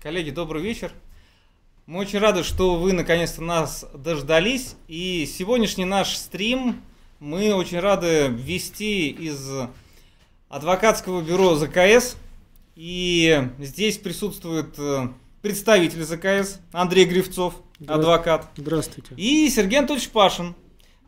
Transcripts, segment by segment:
Коллеги, добрый вечер. Мы очень рады, что вы наконец-то нас дождались. И сегодняшний наш стрим мы очень рады вести из адвокатского бюро ЗКС. И здесь присутствует э, представитель ЗКС Андрей Гривцов, адвокат. Здравствуйте. И Сергей Анатольевич Пашин,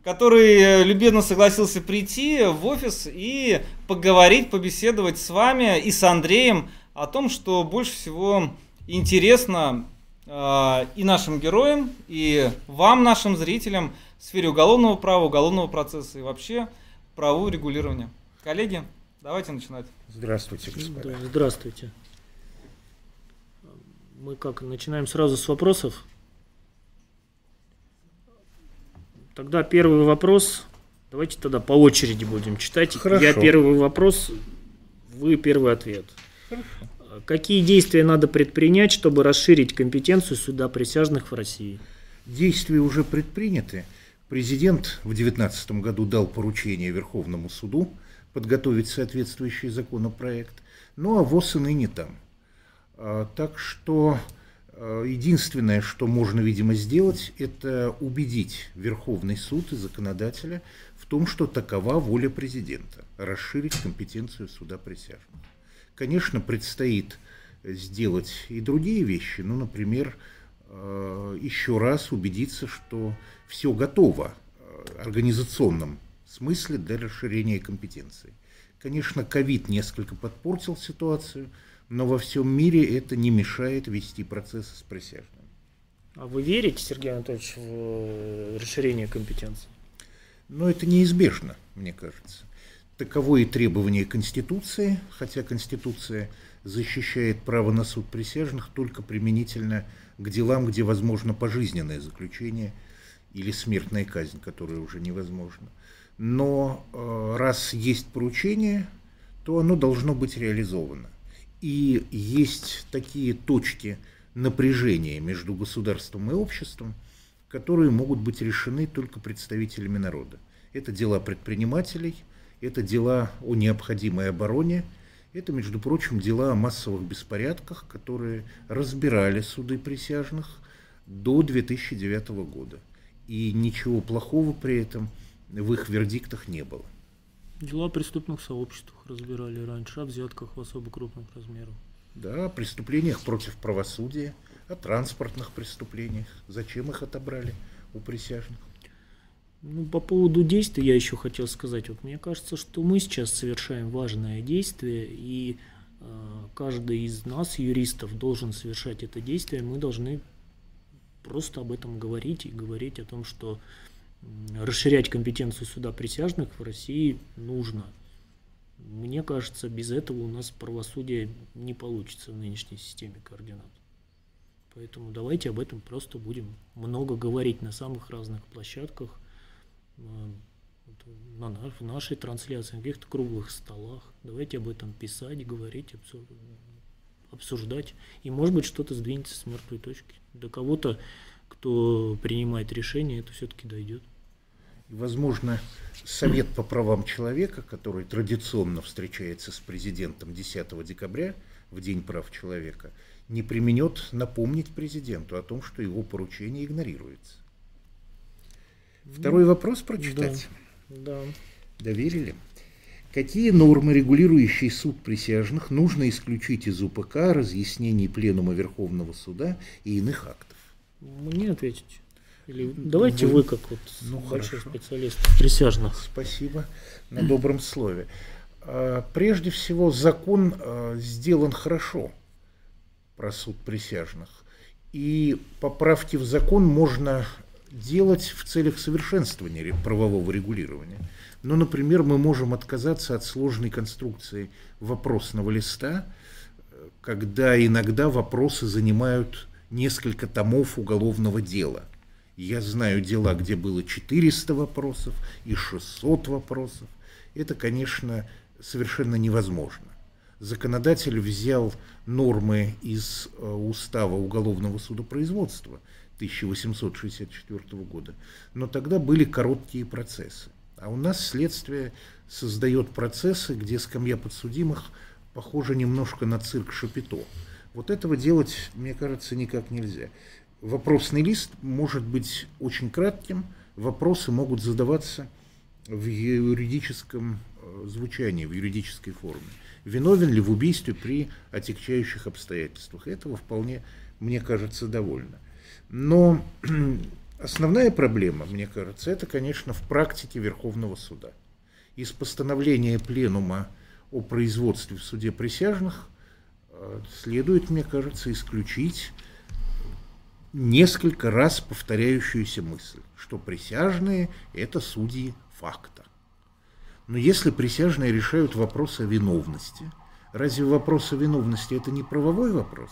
который э, любезно согласился прийти в офис и поговорить, побеседовать с вами и с Андреем о том, что больше всего интересно э, и нашим героям, и вам, нашим зрителям, в сфере уголовного права, уголовного процесса и вообще правового регулирования. Коллеги, давайте начинать. Здравствуйте, господа. Да, здравствуйте. Мы как, начинаем сразу с вопросов? Тогда первый вопрос. Давайте тогда по очереди будем читать. Хорошо. Я первый вопрос, вы первый ответ. Какие действия надо предпринять, чтобы расширить компетенцию суда присяжных в России? Действия уже предприняты. Президент в 2019 году дал поручение Верховному суду подготовить соответствующий законопроект. Ну а ВОЗ и ныне там. А, Так что а, единственное, что можно, видимо, сделать, это убедить Верховный суд и законодателя в том, что такова воля президента – расширить компетенцию суда присяжных. Конечно, предстоит сделать и другие вещи, ну, например, э, еще раз убедиться, что все готово э, организационном смысле для расширения компетенции. Конечно, ковид несколько подпортил ситуацию, но во всем мире это не мешает вести процессы с присяжными. А вы верите, Сергей Анатольевич, в э, расширение компетенции? Но это неизбежно, мне кажется. Таково и требование Конституции, хотя Конституция защищает право на суд присяжных только применительно к делам, где возможно пожизненное заключение или смертная казнь, которая уже невозможна. Но э, раз есть поручение, то оно должно быть реализовано. И есть такие точки напряжения между государством и обществом, которые могут быть решены только представителями народа. Это дела предпринимателей – это дела о необходимой обороне, это, между прочим, дела о массовых беспорядках, которые разбирали суды присяжных до 2009 года. И ничего плохого при этом в их вердиктах не было. Дела о преступных сообществах разбирали раньше, о взятках в особо крупных размерах. Да, о преступлениях против правосудия, о транспортных преступлениях. Зачем их отобрали у присяжных? Ну, по поводу действий я еще хотел сказать. Вот мне кажется, что мы сейчас совершаем важное действие, и э, каждый из нас, юристов, должен совершать это действие. Мы должны просто об этом говорить и говорить о том, что расширять компетенцию суда присяжных в России нужно. Мне кажется, без этого у нас правосудие не получится в нынешней системе координат. Поэтому давайте об этом просто будем много говорить на самых разных площадках – на, в нашей трансляции, на каких-то круглых столах. Давайте об этом писать, говорить, обсуждать. И, может быть, что-то сдвинется с мертвой точки. До кого-то, кто принимает решение, это все-таки дойдет. Возможно, Совет по правам человека, который традиционно встречается с президентом 10 декабря, в День прав человека, не применет напомнить президенту о том, что его поручение игнорируется. Второй вопрос прочитать. Да. Доверили? Какие нормы, регулирующие суд присяжных, нужно исключить из УПК, разъяснений Пленума Верховного Суда и иных актов? Мне ответить. Или давайте вы, вы как вот ну, большой хорошо. специалист присяжных. Спасибо на добром слове. А, Прежде всего, закон а, сделан хорошо про суд присяжных. И поправки в закон можно делать в целях совершенствования правового регулирования. Ну, например, мы можем отказаться от сложной конструкции вопросного листа, когда иногда вопросы занимают несколько томов уголовного дела. Я знаю дела, где было 400 вопросов и 600 вопросов. Это, конечно, совершенно невозможно. Законодатель взял нормы из э, устава уголовного судопроизводства – 1864 года. Но тогда были короткие процессы. А у нас следствие создает процессы, где скамья подсудимых похожа немножко на цирк Шапито. Вот этого делать, мне кажется, никак нельзя. Вопросный лист может быть очень кратким, вопросы могут задаваться в юридическом э, звучании, в юридической форме. Виновен ли в убийстве при отягчающих обстоятельствах? Этого вполне, мне кажется, довольно. Но основная проблема, мне кажется, это, конечно, в практике Верховного суда. Из постановления Пленума о производстве в суде присяжных э, следует, мне кажется, исключить несколько раз повторяющуюся мысль, что присяжные – это судьи факта. Но если присяжные решают вопрос о виновности, разве вопрос о виновности – это не правовой вопрос?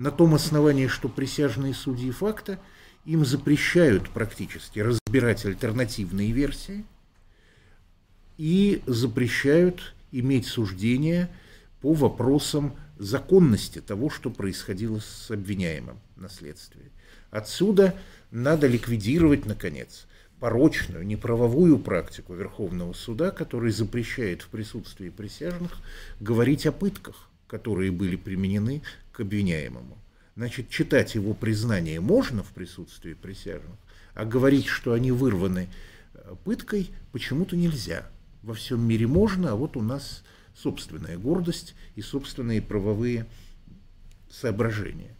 На том основании, что присяжные судьи факта, им запрещают практически разбирать альтернативные версии и запрещают иметь суждение по вопросам законности того, что происходило с обвиняемым на следствии. Отсюда надо ликвидировать, наконец, порочную, неправовую практику Верховного суда, который запрещает в присутствии присяжных говорить о пытках, которые были применены обвиняемому. Значит, читать его признание можно в присутствии присяжных, а говорить, что они вырваны э, пыткой, почему-то нельзя. Во всем мире можно, а вот у нас собственная гордость и собственные правовые соображения.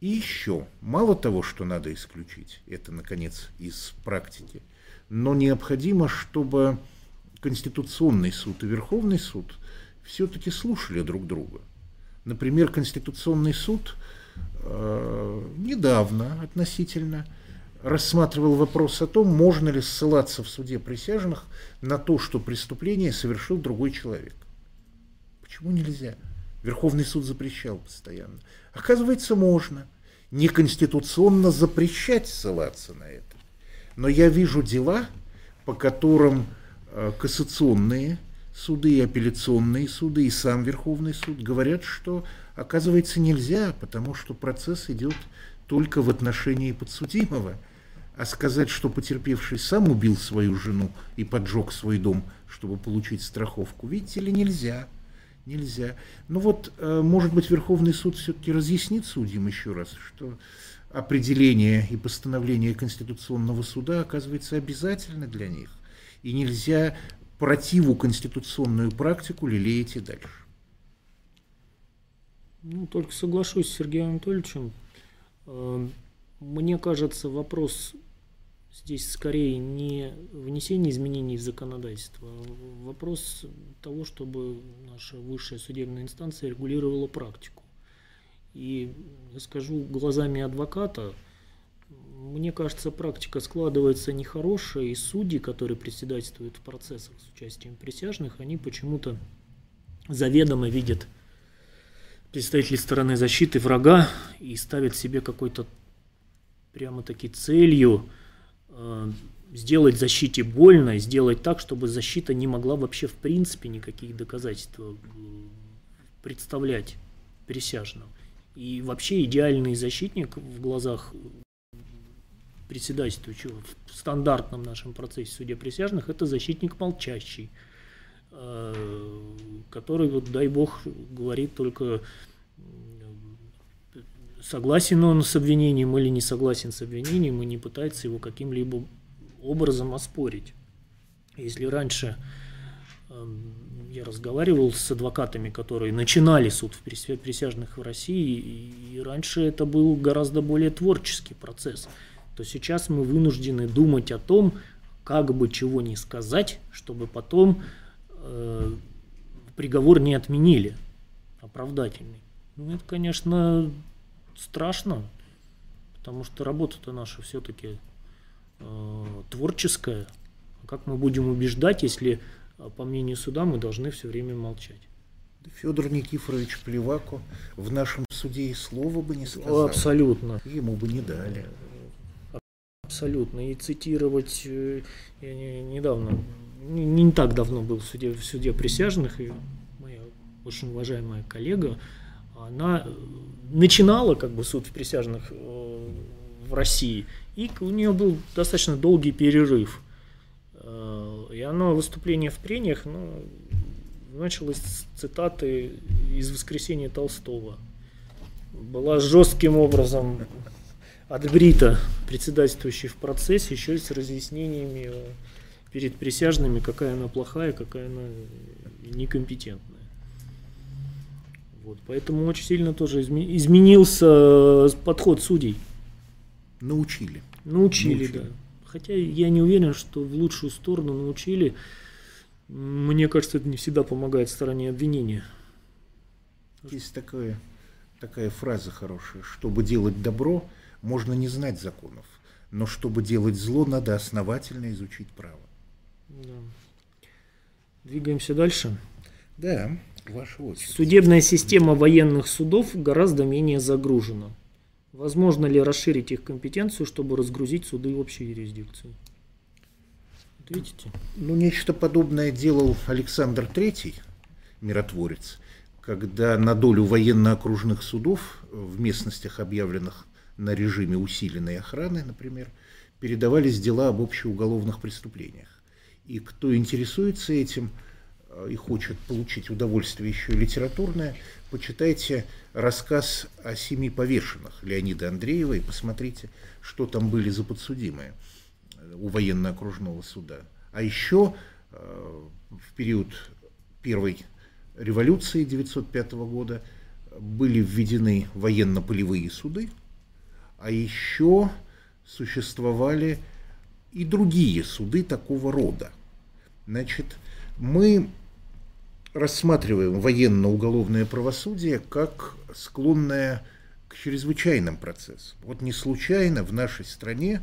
И еще, мало того, что надо исключить, это, наконец, из практики, но необходимо, чтобы Конституционный суд и Верховный суд все-таки слушали друг друга. Например, Конституционный суд э, недавно относительно рассматривал вопрос о том, можно ли ссылаться в суде присяжных на то, что преступление совершил другой человек. Почему нельзя? Верховный суд запрещал постоянно. Оказывается, можно. Неконституционно запрещать ссылаться на это. Но я вижу дела, по которым э, кассационные суды и апелляционные суды и сам Верховный суд говорят, что оказывается нельзя, потому что процесс идет только в отношении подсудимого. А сказать, что потерпевший сам убил свою жену и поджег свой дом, чтобы получить страховку, видите ли, нельзя нельзя. Ну вот, э, может быть, Верховный суд все-таки разъяснит судьям еще раз, что определение и постановление Конституционного суда оказывается обязательно для них, и нельзя противу конституционную практику лелеять и дальше. Ну, только соглашусь с Сергеем Анатольевичем. Э, мне кажется, вопрос Здесь скорее не внесение изменений в законодательство, а вопрос того, чтобы наша высшая судебная инстанция регулировала практику. И я скажу глазами адвоката, мне кажется, практика складывается нехорошая, и судьи, которые председательствуют в процессах с участием присяжных, они почему-то заведомо видят представителей стороны защиты врага и ставят себе какой-то прямо-таки целью – Э, сделать защите больно, сделать так, чтобы защита не могла вообще в принципе никаких доказательств э, представлять присяжным. И вообще идеальный защитник в глазах председательствующего в стандартном нашем процессе суде присяжных это защитник молчащий, э, который, вот дай бог, говорит только согласен он с обвинением или не согласен с обвинением и не пытается его каким-либо образом оспорить. Если раньше э, я разговаривал с адвокатами, которые начинали суд в присяжных в России, и раньше это был гораздо более творческий процесс, то сейчас мы вынуждены думать о том, как бы чего не сказать, чтобы потом э, приговор не отменили, оправдательный. Ну, это, конечно, страшно, потому что работа-то наша все-таки э, творческая. Как мы будем убеждать, если, по мнению суда, мы должны все время молчать? Федор Никифорович Плевако в нашем суде и слова бы не сказал. Абсолютно. Ему бы не дали. Абсолютно. И цитировать э, я не, недавно, не, не так давно был в суде, в суде присяжных, и моя очень уважаемая коллега она начинала как бы суд в присяжных э, в России, и у нее был достаточно долгий перерыв. Э, и оно, выступление в прениях, ну, началось с цитаты из «Воскресения Толстого». была жестким образом отбрита председательствующий в процессе, еще и с разъяснениями перед присяжными, какая она плохая, какая она некомпетентная. Вот, поэтому очень сильно тоже изме- изменился подход судей. Научили. Научили, научили, да. Хотя я не уверен, что в лучшую сторону научили. Мне кажется, это не всегда помогает стороне обвинения. Есть такое, такая фраза хорошая. Чтобы делать добро, можно не знать законов. Но чтобы делать зло, надо основательно изучить право. Да. Двигаемся дальше. Да, ваша очередь. Судебная система военных судов гораздо менее загружена. Возможно ли расширить их компетенцию, чтобы разгрузить суды общей юрисдикции? Видите? Ну, нечто подобное делал Александр III, миротворец, когда на долю военно-окружных судов в местностях, объявленных на режиме усиленной охраны, например, передавались дела об общеуголовных преступлениях. И кто интересуется этим э, и хочет получить удовольствие еще и литературное, почитайте рассказ о семи повешенных Леонида Андреева и посмотрите, что там были за подсудимые у военно-окружного суда. А еще э, в период первой революции 1905 года были введены военно-полевые суды, а еще существовали и другие суды такого рода. Значит, мы рассматриваем военно-уголовное правосудие как склонное к чрезвычайным процессам. Вот не случайно в нашей стране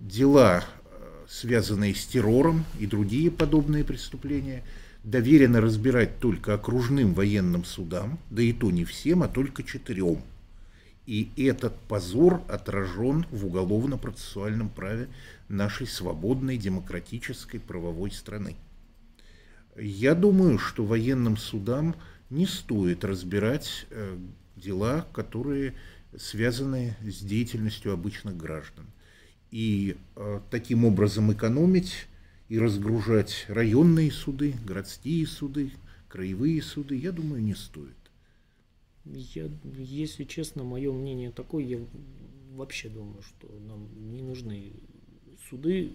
дела, э, связанные с террором и другие подобные преступления, доверено разбирать только окружным военным судам, да и то не всем, а только четырем. И этот позор отражен в уголовно-процессуальном праве нашей свободной демократической правовой страны. Я думаю, что военным судам не стоит разбирать э, дела, которые связаны с деятельностью обычных граждан. И э, таким образом экономить и разгружать районные суды, городские суды, краевые суды, я думаю, не стоит. Я, если честно, мое мнение такое, я вообще думаю, что нам не нужны суды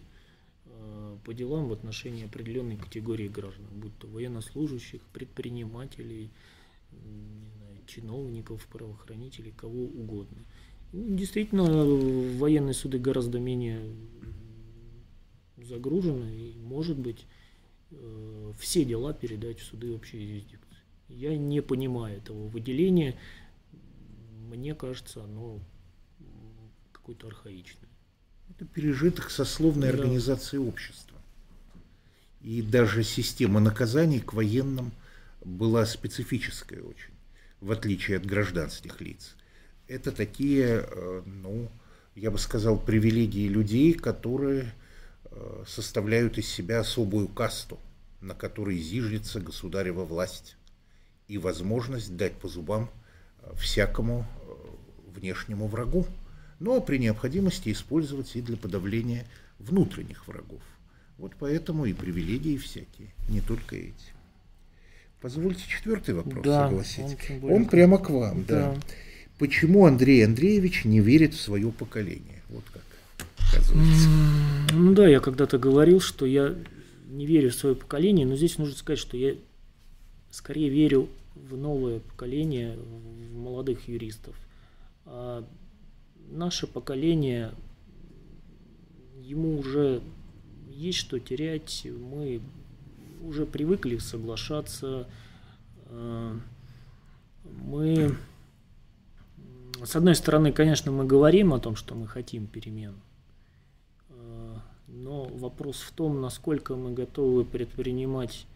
э, по делам в отношении определенной категории граждан, будь то военнослужащих, предпринимателей, не знаю, чиновников, правоохранителей, кого угодно. Ну, действительно, военные суды гораздо менее загружены, и, может быть, э, все дела передать в суды общей юрисдикции. Я не понимаю этого выделения. Мне кажется, оно какое-то архаичное. Это пережиток сословной да. организации общества. И даже система наказаний к военным была специфическая очень, в отличие от гражданских лиц. Это такие, э, ну, я бы сказал, привилегии людей, которые э, составляют из себя особую касту, на которой зиждется государева власть и возможность дать по зубам э, всякому внешнему врагу но при необходимости использовать и для подавления внутренних врагов. Вот поэтому и привилегии всякие, не только эти. Позвольте четвертый вопрос да, согласить. Он, он прямо к вам, да. да. Почему Андрей Андреевич не верит в свое поколение? Вот как оказывается. Ну да, я когда-то говорил, что я не верю в свое поколение, но здесь нужно сказать, что я скорее верю в новое поколение, в молодых юристов. А наше поколение, ему уже есть что терять, мы уже привыкли соглашаться, э, мы, с одной стороны, конечно, мы говорим о том, что мы хотим перемен, э, но вопрос в том, насколько мы готовы предпринимать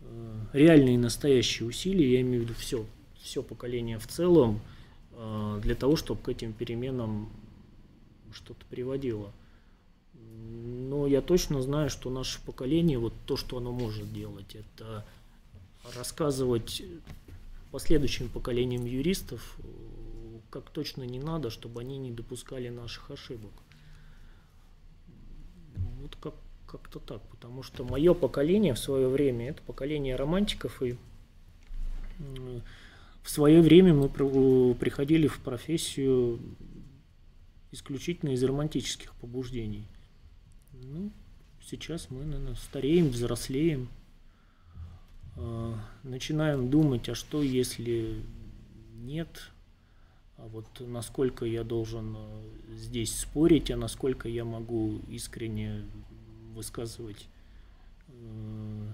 э, реальные настоящие усилия, я имею в виду все, все поколение в целом, Э, для того, чтобы к этим переменам что-то приводило. Но я точно знаю, что наше поколение, вот то, что оно может делать, это рассказывать последующим поколениям юристов, как точно не надо, чтобы они не допускали наших ошибок. Вот как, как-то так, потому что мое поколение в свое время, это поколение романтиков и в свое время мы приходили в профессию исключительно из романтических побуждений. Ну, сейчас мы, наверное, стареем, взрослеем, э, начинаем думать, а что если нет, а вот насколько я должен э, здесь спорить, а насколько я могу искренне высказывать э,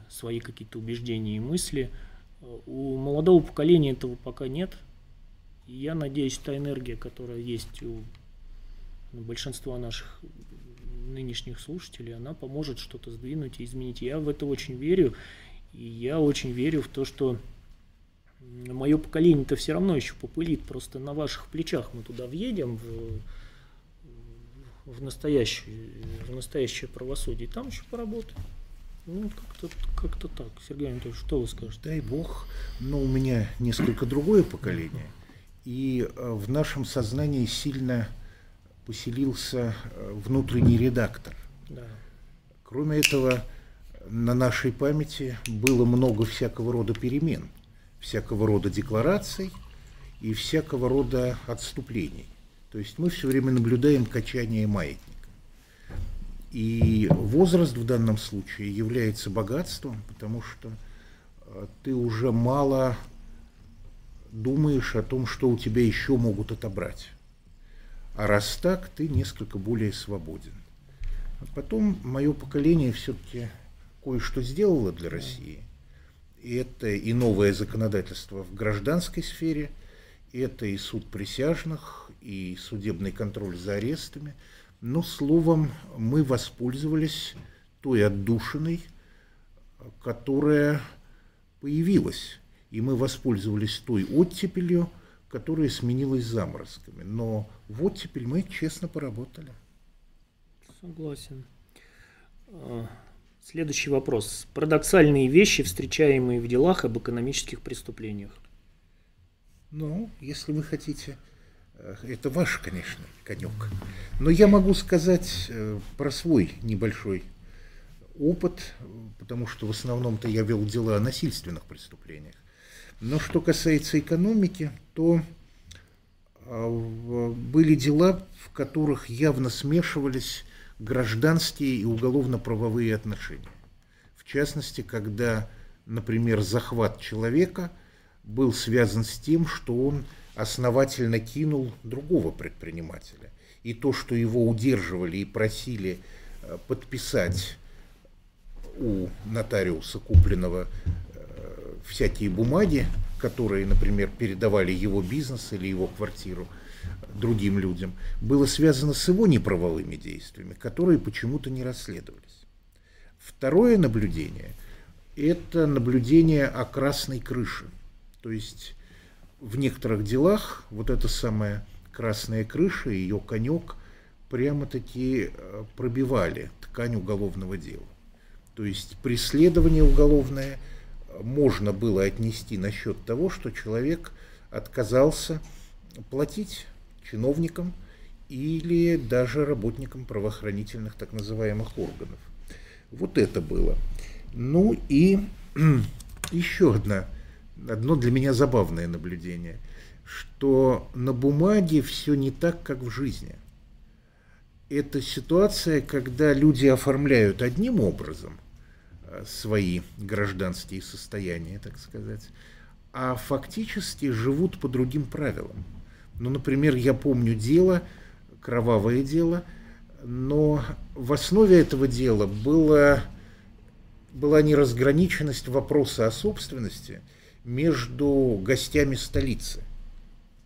свои какие-то убеждения и мысли. У молодого поколения этого пока нет. И я надеюсь, та энергия, которая есть у большинства наших нынешних слушателей, она поможет что-то сдвинуть и изменить. Я в это очень верю. И я очень верю в то, что мое поколение-то все равно еще попылит, просто на ваших плечах мы туда въедем в, в, настоящее, в настоящее правосудие, там еще поработаем. Ну, как-то как так. Сергей Анатольевич, что вы скажете? Дай бог, но у меня несколько другое поколение, и э, в нашем сознании сильно поселился э, внутренний редактор. Да. Кроме этого, на нашей памяти было много всякого рода перемен, всякого рода деклараций и всякого рода отступлений. То есть мы все время наблюдаем качание маятника. И возраст в данном случае является богатством, потому что э, ты уже мало думаешь о том, что у тебя еще могут отобрать. А раз так, ты несколько более свободен. А потом мое поколение все-таки кое-что сделало для России. И это и новое законодательство в гражданской сфере, это и суд присяжных, и судебный контроль за арестами. Но, словом, мы воспользовались той отдушиной, которая появилась. И мы воспользовались той оттепелью, которая сменилась заморозками. Но вот теперь мы честно поработали. Согласен. А, следующий вопрос. Парадоксальные вещи, встречаемые в делах об экономических преступлениях. Ну, если вы хотите, это ваш, конечно, конек. Но я могу сказать э, про свой небольшой опыт, потому что в основном-то я вел дела о насильственных преступлениях. Но что касается экономики, то а, были дела, в которых явно смешивались гражданские и уголовно-правовые отношения. В частности, когда, например, захват человека был связан с тем, что он основательно кинул другого предпринимателя. И то, что его удерживали и просили э, подписать у нотариуса купленного всякие бумаги, которые, например, передавали его бизнес или его квартиру другим людям, было связано с его неправовыми действиями, которые почему-то не расследовались. Второе наблюдение – это наблюдение о красной крыше. То есть в некоторых делах вот эта самая красная крыша, ее конек прямо-таки э, пробивали ткань уголовного дела. То есть преследование уголовное – можно было отнести насчет того, что человек отказался платить чиновникам или даже работникам правоохранительных так называемых органов. Вот это было. Ну и еще одна, одно для меня забавное наблюдение, что на бумаге все не так, как в жизни. Это ситуация, когда люди оформляют одним образом, свои гражданские состояния, так сказать, а фактически живут по другим правилам. Ну, например, я помню дело, кровавое дело, но в основе этого дела было, была неразграниченность вопроса о собственности между гостями столицы.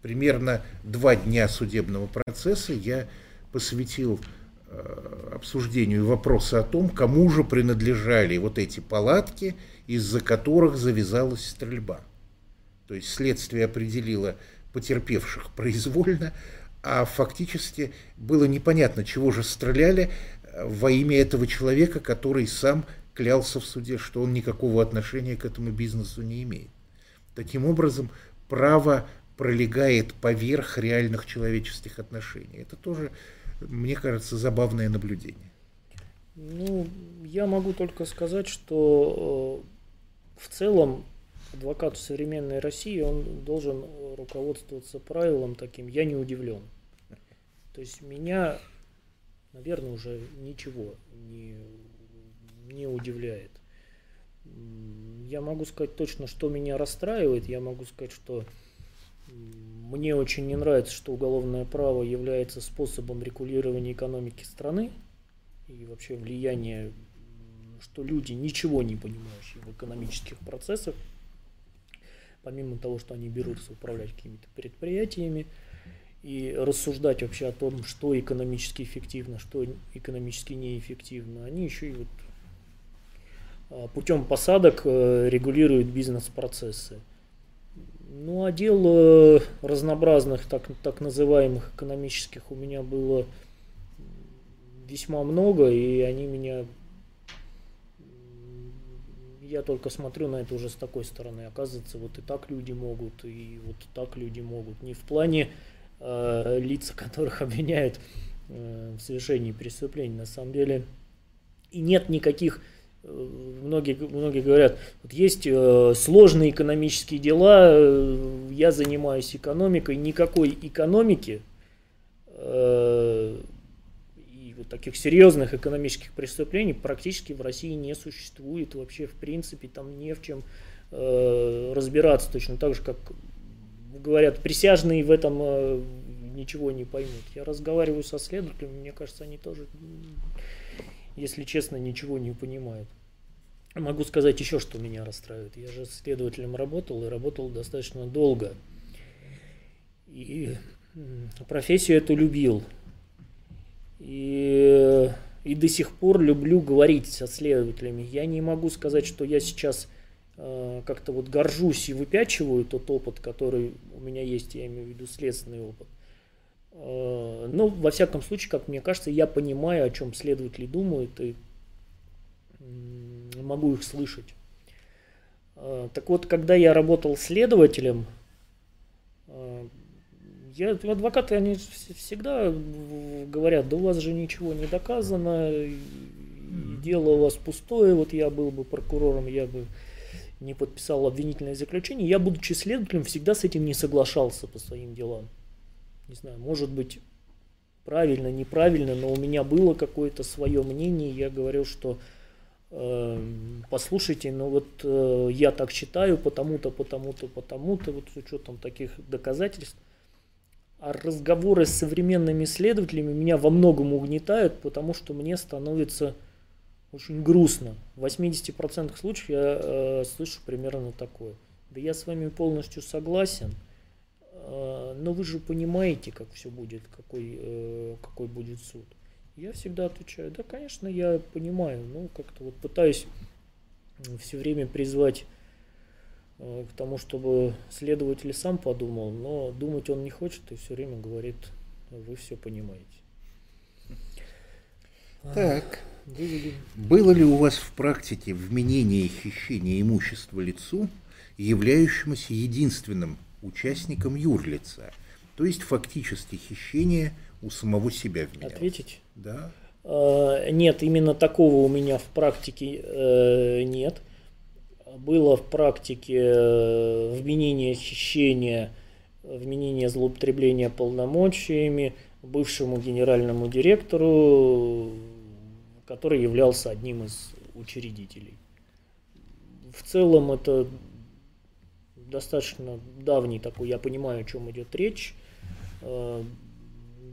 Примерно два дня судебного процесса я посвятил Э, обсуждению вопроса о том, кому же принадлежали вот эти палатки, из-за которых завязалась стрельба. То есть следствие определило потерпевших произвольно, а фактически было непонятно, чего же стреляли э, во имя этого человека, который сам клялся в суде, что он никакого отношения к этому бизнесу не имеет. Таким образом, право пролегает поверх реальных человеческих отношений. Это тоже мне кажется, забавное наблюдение. Ну, я могу только сказать, что э, в целом адвокат современной России, он должен руководствоваться правилом таким «я не удивлен». То есть меня, наверное, уже ничего не, не удивляет. Я могу сказать точно, что меня расстраивает. Я могу сказать, что мне очень не нравится, что уголовное право является способом регулирования экономики страны и вообще влияния, что люди ничего не понимающие в экономических процессах, помимо того, что они берутся управлять какими-то предприятиями и рассуждать вообще о том, что экономически эффективно, что экономически неэффективно, они еще и вот путем посадок э, регулируют бизнес-процессы. Ну, а дел э, разнообразных, так, так называемых экономических у меня было весьма много, и они меня... Я только смотрю на это уже с такой стороны. Оказывается, вот и так люди могут, и вот так люди могут. Не в плане э, лица, которых обвиняют э, в совершении преступлений. На самом деле и нет никаких многие, многие говорят, вот есть э, сложные экономические дела, э, я занимаюсь экономикой, никакой экономики э, и вот таких серьезных экономических преступлений практически в России не существует вообще в принципе, там не в чем э, разбираться, точно так же, как говорят, присяжные в этом э, ничего не поймут. Я разговариваю со следователями, мне кажется, они тоже если честно, ничего не понимают. Могу сказать еще, что меня расстраивает. Я же следователем работал и работал достаточно долго. И профессию эту любил. И, и до сих пор люблю говорить со следователями. Я не могу сказать, что я сейчас э, как-то вот горжусь и выпячиваю тот опыт, который у меня есть, я имею в виду следственный опыт. Э, но, во всяком случае, как мне кажется, я понимаю, о чем следователи думают, и могу их слышать. Э, так вот, когда я работал следователем, э, я, адвокаты, они всегда говорят, да у вас же ничего не доказано, дело у вас пустое, вот я был бы прокурором, я бы не подписал обвинительное заключение. Я, будучи следователем, всегда с этим не соглашался по своим делам не знаю, может быть, правильно, неправильно, но у меня было какое-то свое мнение, я говорил, что э, послушайте, ну вот э, я так считаю, потому-то, потому-то, потому-то, вот с учетом таких доказательств. А разговоры с современными исследователями меня во многом угнетают, потому что мне становится очень грустно. В 80% случаев я э, слышу примерно такое. Да я с вами полностью согласен – но вы же понимаете, как все будет, какой, э, какой будет суд. Я всегда отвечаю, да, конечно, я понимаю, но как-то вот пытаюсь все время призвать э, к тому, чтобы следователь сам подумал, но думать он не хочет и все время говорит, вы все понимаете. Так. Вывели. Было ли у вас в практике вменение и хищение имущества лицу, являющемуся единственным участником юрлица. То есть фактически хищение у самого себя вменялось. Ответить? Да. А, нет, именно такого у меня в практике э, нет. Было в практике э, вменение хищения, вменение злоупотребления полномочиями бывшему генеральному директору, который являлся одним из учредителей. В целом это достаточно давний такой, я понимаю, о чем идет речь, э,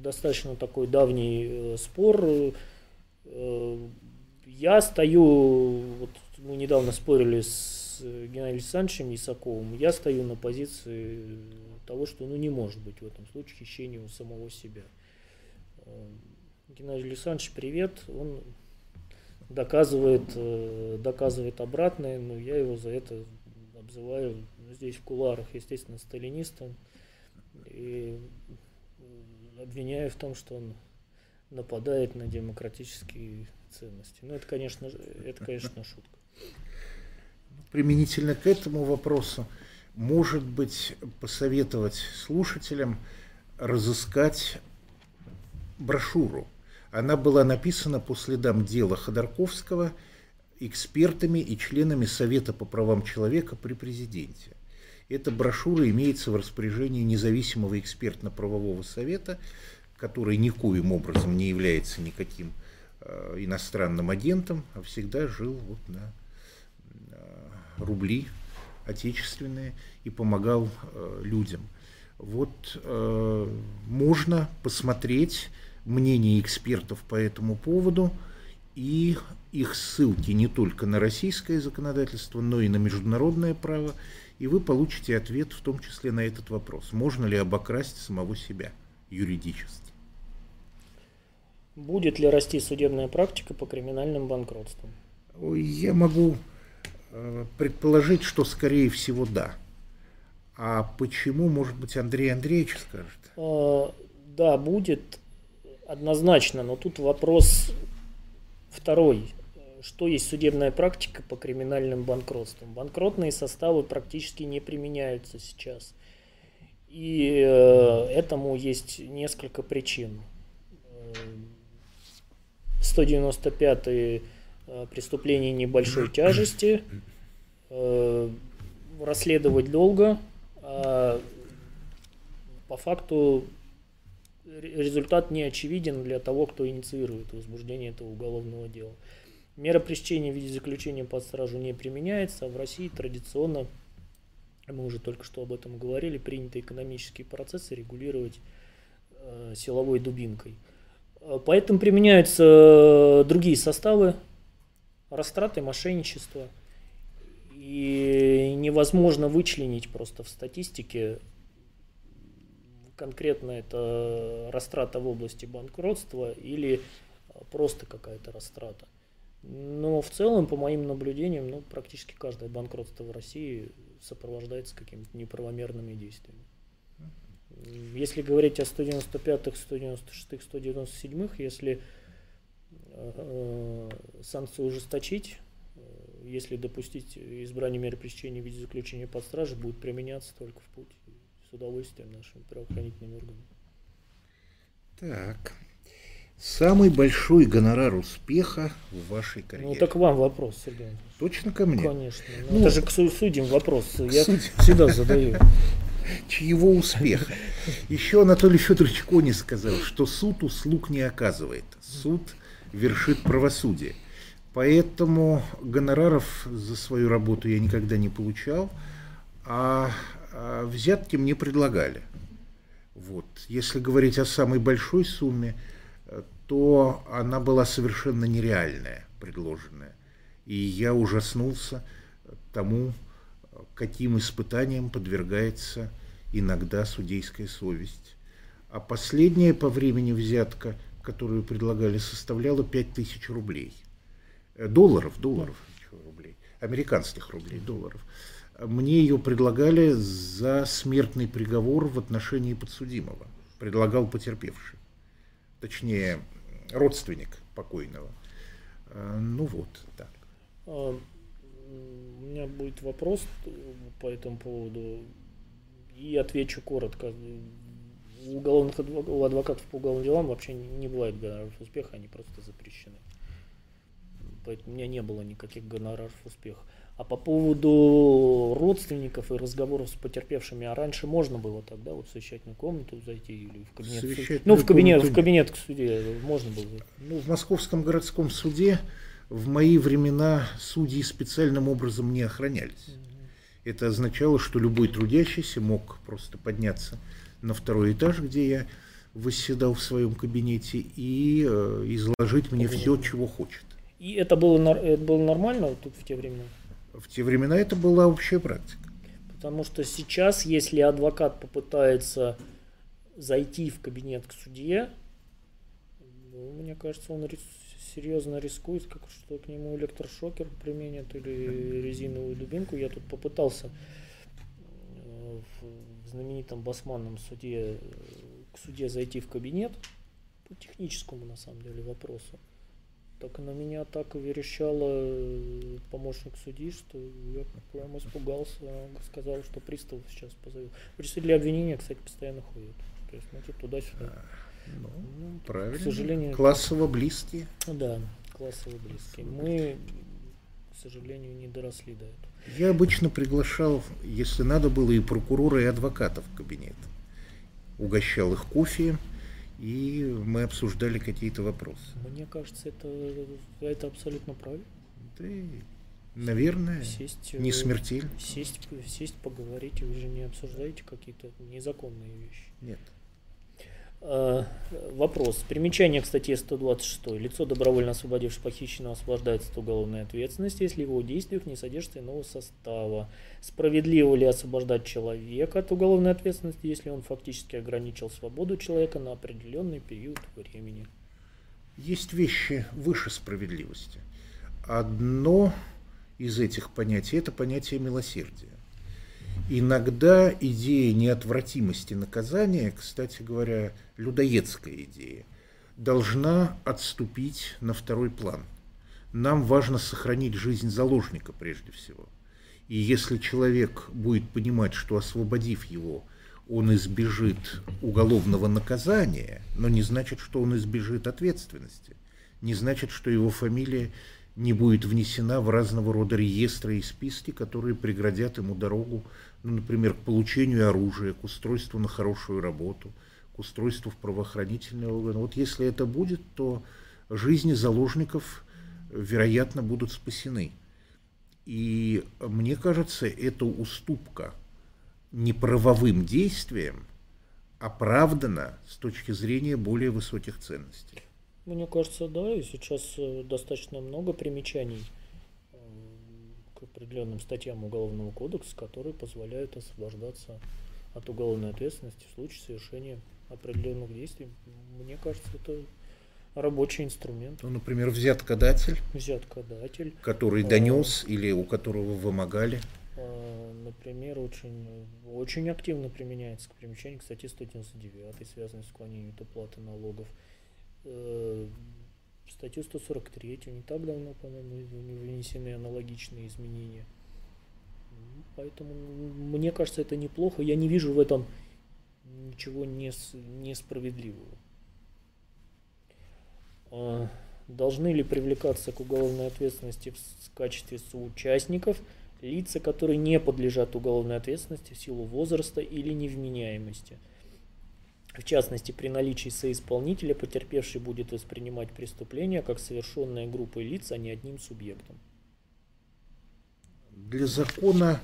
достаточно такой давний э, спор. Э, я стою, вот мы недавно спорили с Геннадием Александровичем Исаковым, я стою на позиции того, что ну, не может быть в этом случае хищения у самого себя. Геннадий Александрович, привет, он доказывает, доказывает обратное, но я его за это обзываю здесь в куларах, естественно, сталинистом. И обвиняю в том, что он нападает на демократические ценности. Ну, это, конечно, это, конечно, шутка. Применительно к этому вопросу, может быть, посоветовать слушателям разыскать брошюру. Она была написана по следам дела Ходорковского. экспертами и членами Совета по правам человека при президенте. Эта брошюра имеется в распоряжении независимого экспертно-правового совета, который никоим образом не является никаким э, иностранным агентом, а всегда жил вот на э, рубли отечественные и помогал э, людям. Вот можно посмотреть мнение экспертов по этому поводу и их ссылки не только на российское законодательство, но и на международное право, и вы получите ответ в том числе на этот вопрос. Можно ли обокрасть самого себя юридически? Будет ли расти судебная практика по криминальным банкротствам? Я могу э, предположить, что скорее всего да. А почему, может быть, Андрей Андреевич скажет? А, да, будет однозначно, но тут вопрос второй. Что есть судебная практика по криминальным банкротствам? Банкротные составы практически не применяются сейчас. И э, этому есть несколько причин. 195 э, преступление небольшой тяжести, э, расследовать долго, а по факту результат не очевиден для того, кто инициирует возбуждение этого уголовного дела. Мера пресечения в виде заключения под стражу не применяется, а в России традиционно, мы уже только что об этом говорили, принято экономические процессы регулировать э, силовой дубинкой. Э, поэтому применяются другие составы, растраты, мошенничество. И невозможно вычленить просто в статистике конкретно это растрата в области банкротства или просто какая-то растрата. Но в целом, по моим наблюдениям, ну, практически каждое банкротство в России сопровождается какими-то неправомерными действиями. Если говорить о 195-х, 196-х, 197-х, если э, санкции ужесточить, э, если допустить избрание меры пресечения в виде заключения под стражей, будет применяться только в путь с удовольствием нашими правоохранительными органами. Так. Самый большой гонорар успеха в вашей карьере. Ну так вам вопрос, Сергей. Точно ко мне? Конечно. Ну, это же к судьям вопрос. К Я судьям. всегда задаю. Чьего успеха? Еще Анатолий Федорович Кони сказал, что суд услуг не оказывает. Суд вершит правосудие. Поэтому гонораров за свою работу я никогда не получал, а, а взятки мне предлагали. Вот. Если говорить о самой большой сумме, то она была совершенно нереальная, предложенная. И я ужаснулся тому, каким испытаниям подвергается иногда судейская совесть. А последняя по времени взятка, которую предлагали, составляла 5000 рублей. Э, долларов, долларов, рублей, американских рублей, долларов. Мне ее предлагали за смертный приговор в отношении подсудимого. Предлагал потерпевший. Точнее, родственник покойного. Э, ну вот, так. А, у меня будет вопрос по этому поводу. И отвечу коротко. У, уголовных, у адвокатов по уголовным делам вообще не бывает гонораров успеха, они просто запрещены. Поэтому у меня не было никаких гонораров успеха. А по поводу родственников и разговоров с потерпевшими, а раньше можно было тогда вот в совещательную комнату зайти или в кабинет? Ну, в кабинет, комнату... в кабинет к суде можно было. Ну, в Московском городском суде в мои времена судьи специальным образом не охранялись. Это означало, что любой трудящийся мог просто подняться на второй этаж, где я восседал в своем кабинете, и э, изложить мне все, чего хочет. И это было, это было нормально тут в те времена? В те времена это была общая практика. Потому что сейчас, если адвокат попытается зайти в кабинет к судье, ну, мне кажется, он рис серьезно рискует, как что к нему электрошокер применят или резиновую дубинку. Я тут попытался э, в знаменитом басманном суде э, к суде зайти в кабинет по техническому на самом деле вопросу. Так на меня так верещала э, помощник судьи, что я прям испугался. Он сказал, что пристав сейчас позовет. Представители обвинения, кстати, постоянно ходят. То есть мы тут туда-сюда. Ну, ну, правильно. К сожалению. Классово близкие. Ну да, классово близкие. Мы к сожалению, не доросли до этого. Я обычно приглашал, если надо было, и прокурора, и адвокатов в кабинет. Угощал их кофе, и мы обсуждали какие-то вопросы. Мне кажется, это, это абсолютно правильно. Да, наверное, сесть, не э, смертельно. Сесть, сесть, поговорить, вы же не обсуждаете какие-то незаконные вещи. Нет. Вопрос. Примечание к статье 126. Лицо, добровольно освободившее похищенного, освобождается от уголовной ответственности, если его действиях не содержится иного состава. Справедливо ли освобождать человека от уголовной ответственности, если он фактически ограничил свободу человека на определенный период времени? Есть вещи выше справедливости. Одно из этих понятий – это понятие милосердия. Иногда идея неотвратимости наказания, кстати говоря, людоедская идея, должна отступить на второй план. Нам важно сохранить жизнь заложника прежде всего. И если человек будет понимать, что освободив его, он избежит уголовного наказания, но не значит, что он избежит ответственности, не значит, что его фамилия не будет внесена в разного рода реестры и списки, которые преградят ему дорогу, ну, например, к получению оружия, к устройству на хорошую работу, к устройству в правоохранительные органы. Вот если это будет, то жизни заложников, вероятно, будут спасены. И мне кажется, эта уступка неправовым действиям оправдана с точки зрения более высоких ценностей. Мне кажется, да, и сейчас э, достаточно много примечаний э, к определенным статьям Уголовного кодекса, которые позволяют освобождаться от уголовной ответственности в случае совершения определенных действий. Мне кажется, это рабочий инструмент. Ну, например, взяткодатель. Взяткодатель. Который а, донес или у которого вымогали. А, например, очень, очень активно применяется к примечанию к статье 199, связанной с уклонением от уплаты налогов э, статью 143, не так давно, по-моему, внесены аналогичные изменения. Поэтому мне кажется, это неплохо. Я не вижу в этом ничего нес, несправедливого. А, должны ли привлекаться к уголовной ответственности в качестве соучастников лица, которые не подлежат уголовной ответственности в силу возраста или невменяемости? В частности, при наличии соисполнителя потерпевший будет воспринимать преступление как совершенное группой лиц, а не одним субъектом. Для закона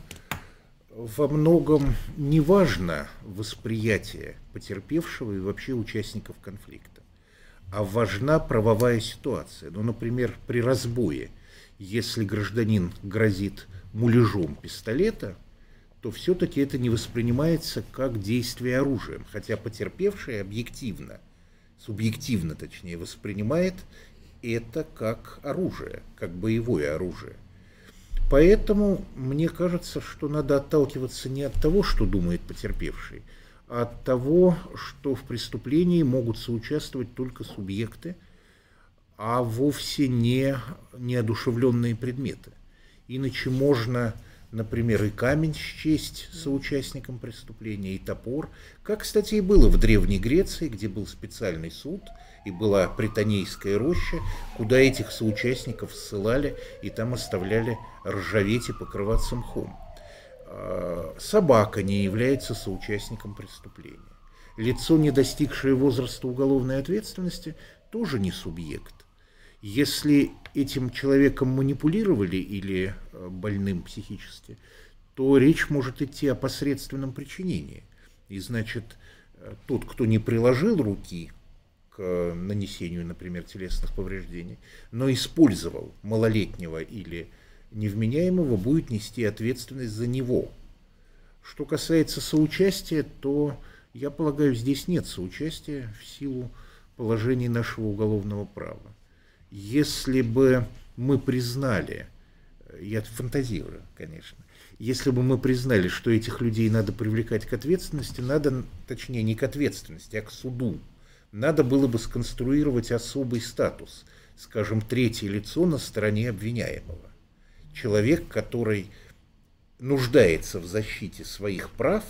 во многом не важно восприятие потерпевшего и вообще участников конфликта, а важна правовая ситуация. Ну, например, при разбое, если гражданин грозит муляжом пистолета – то все-таки это не воспринимается как действие оружием, хотя потерпевший объективно, субъективно точнее, воспринимает это как оружие, как боевое оружие. Поэтому мне кажется, что надо отталкиваться не от того, что думает потерпевший, а от того, что в преступлении могут соучаствовать только субъекты, а вовсе не неодушевленные предметы. Иначе можно например, и камень счесть соучастником преступления, и топор, как, кстати, и было в Древней Греции, где был специальный суд, и была Притонейская роща, куда этих соучастников ссылали и там оставляли ржаветь и покрываться мхом. А, собака не является соучастником преступления. Лицо, не достигшее возраста уголовной ответственности, тоже не субъект. Если этим человеком манипулировали или э, больным психически, то речь может идти о посредственном причинении. И значит, э, тот, кто не приложил руки к нанесению, например, телесных повреждений, но использовал малолетнего или невменяемого, будет нести ответственность за него. Что касается соучастия, то, я полагаю, здесь нет соучастия в силу положений нашего уголовного права. Если бы мы признали, я фантазирую, конечно, если бы мы признали, что этих людей надо привлекать к ответственности, надо, точнее, не к ответственности, а к суду, надо было бы сконструировать особый статус, скажем, третье лицо на стороне обвиняемого. Человек, который нуждается в защите своих прав,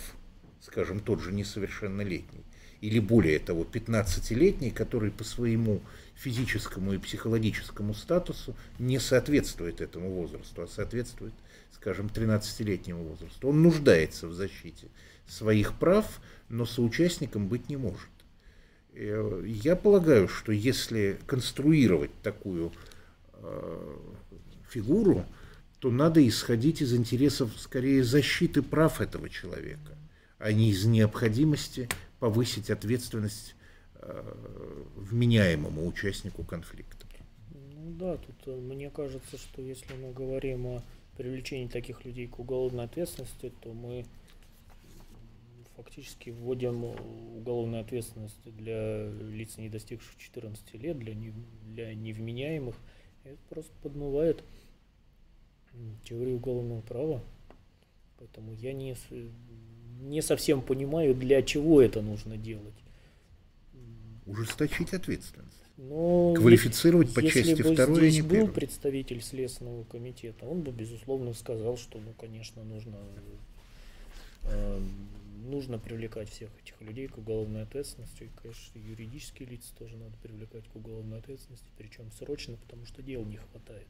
скажем, тот же несовершеннолетний, или более того, 15-летний, который по своему физическому и психологическому статусу не соответствует этому возрасту, а соответствует, скажем, 13-летнему возрасту. Он нуждается в защите своих прав, но соучастником быть не может. Э, я полагаю, что если конструировать такую э, фигуру, то надо исходить из интересов скорее защиты прав этого человека, а не из необходимости повысить ответственность вменяемому участнику конфликта. Ну да, тут мне кажется, что если мы говорим о привлечении таких людей к уголовной ответственности, то мы фактически вводим уголовную ответственность для лиц, не достигших 14 лет, для, не, для невменяемых. Это просто подмывает теорию уголовного права. Поэтому я не, не совсем понимаю, для чего это нужно делать. Ужесточить ответственность. Но Квалифицировать по части если бы второй, здесь а был первой. представитель Следственного комитета, он бы, безусловно, сказал, что, ну, конечно, нужно э, нужно привлекать всех этих людей к уголовной ответственности. И, конечно, юридические лица тоже надо привлекать к уголовной ответственности, причем срочно, потому что дел не хватает.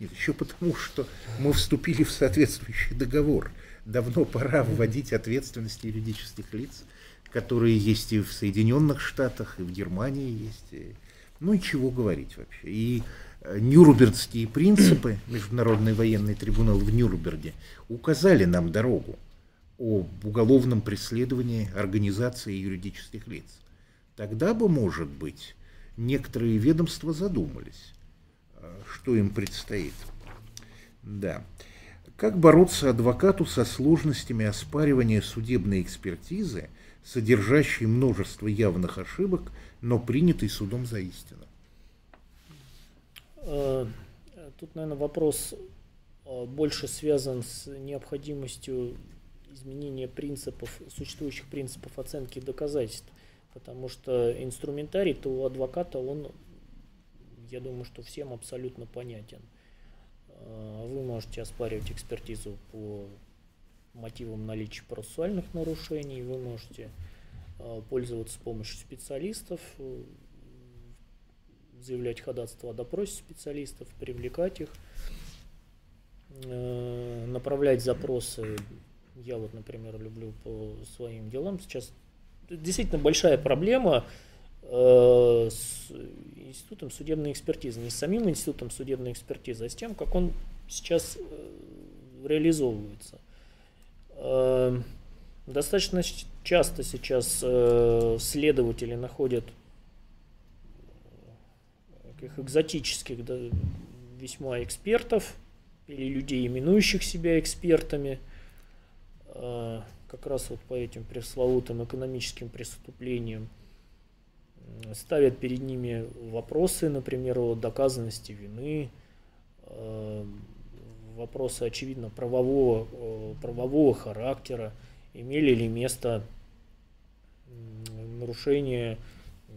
Нет, еще потому, что мы вступили в соответствующий договор. Давно пора вводить ответственность юридических лиц, которые есть и в Соединенных Штатах, и в Германии есть. Ну и чего говорить вообще. И э, Нюрнбергские принципы, Международный военный трибунал в Нюрнберге, указали нам дорогу об уголовном преследовании организации юридических лиц. Тогда бы, может быть, некоторые ведомства задумались, а, что им предстоит. Да. Как бороться адвокату со сложностями оспаривания судебной экспертизы, содержащей множество явных ошибок, но принятой судом за истину? Э, тут, наверное, вопрос э, больше связан с необходимостью изменение принципов, существующих принципов оценки доказательств. Потому что инструментарий-то у адвоката, он, я думаю, что всем абсолютно понятен. А, вы можете оспаривать экспертизу по мотивам наличия процессуальных нарушений, вы можете а, пользоваться помощью специалистов, э, заявлять ходатайство о допросе специалистов, привлекать их, э, направлять запросы я вот, например, люблю по своим делам. Сейчас действительно большая проблема э, с институтом судебной экспертизы. Не с самим институтом судебной экспертизы, а с тем, как он сейчас э, реализовывается. Э, достаточно часто сейчас э, следователи находят таких экзотических да, весьма экспертов или людей, именующих себя экспертами – а, как раз вот по этим пресловутым экономическим преступлениям ставят перед ними вопросы, например, о доказанности вины, а, вопросы, очевидно, правового, правового характера, имели ли место нарушение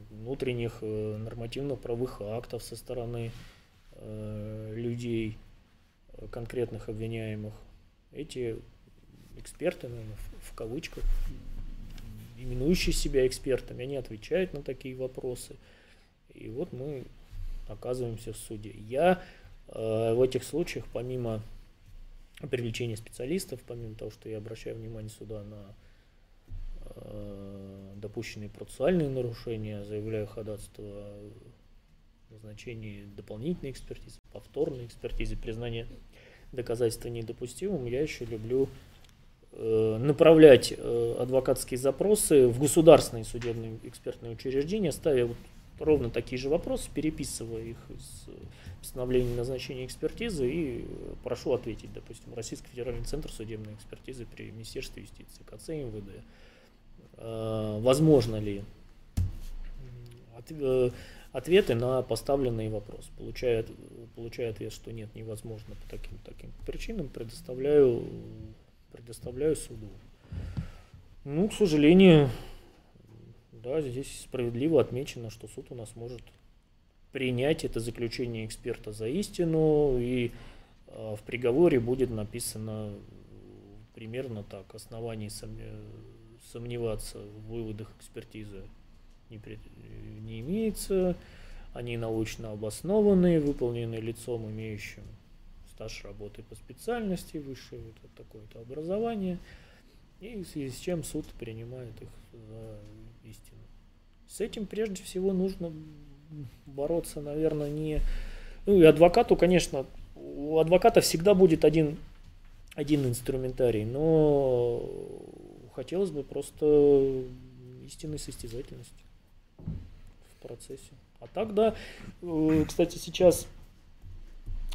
внутренних э, нормативно-правовых актов со стороны э, людей, конкретных обвиняемых. Эти эксперты, наверное, в, в кавычках, именующие себя экспертами, они отвечают на такие вопросы. И вот мы оказываемся в суде. Я э, в этих случаях, помимо привлечения специалистов, помимо того, что я обращаю внимание сюда на э, допущенные процессуальные нарушения, заявляю ходатайство назначении дополнительной экспертизы, повторной экспертизы, признания доказательства недопустимым, я еще люблю Э, направлять э, адвокатские запросы в государственные судебные экспертные учреждения, ставя вот ровно такие же вопросы, переписывая их из постановления назначения экспертизы и прошу ответить, допустим, Российский федеральный центр судебной экспертизы при Министерстве юстиции, КЦ МВД. Э, возможно ли ответы на поставленный вопрос. Получая, получая ответ, что нет, невозможно по таким таким причинам, предоставляю предоставляю суду. Ну, к сожалению, да, здесь справедливо отмечено, что суд у нас может принять это заключение эксперта за истину, и э, в приговоре будет написано примерно так, оснований сомневаться в выводах экспертизы не, имеется. Они научно обоснованы, выполнены лицом, имеющим стаж работы по специальности, высшее вот такое-то образование, и в связи с чем суд принимает их за истину. С этим прежде всего нужно бороться, наверное, не... Ну и адвокату, конечно, у адвоката всегда будет один, один инструментарий, но хотелось бы просто истинной состязательности в процессе. А так, да, э, кстати, сейчас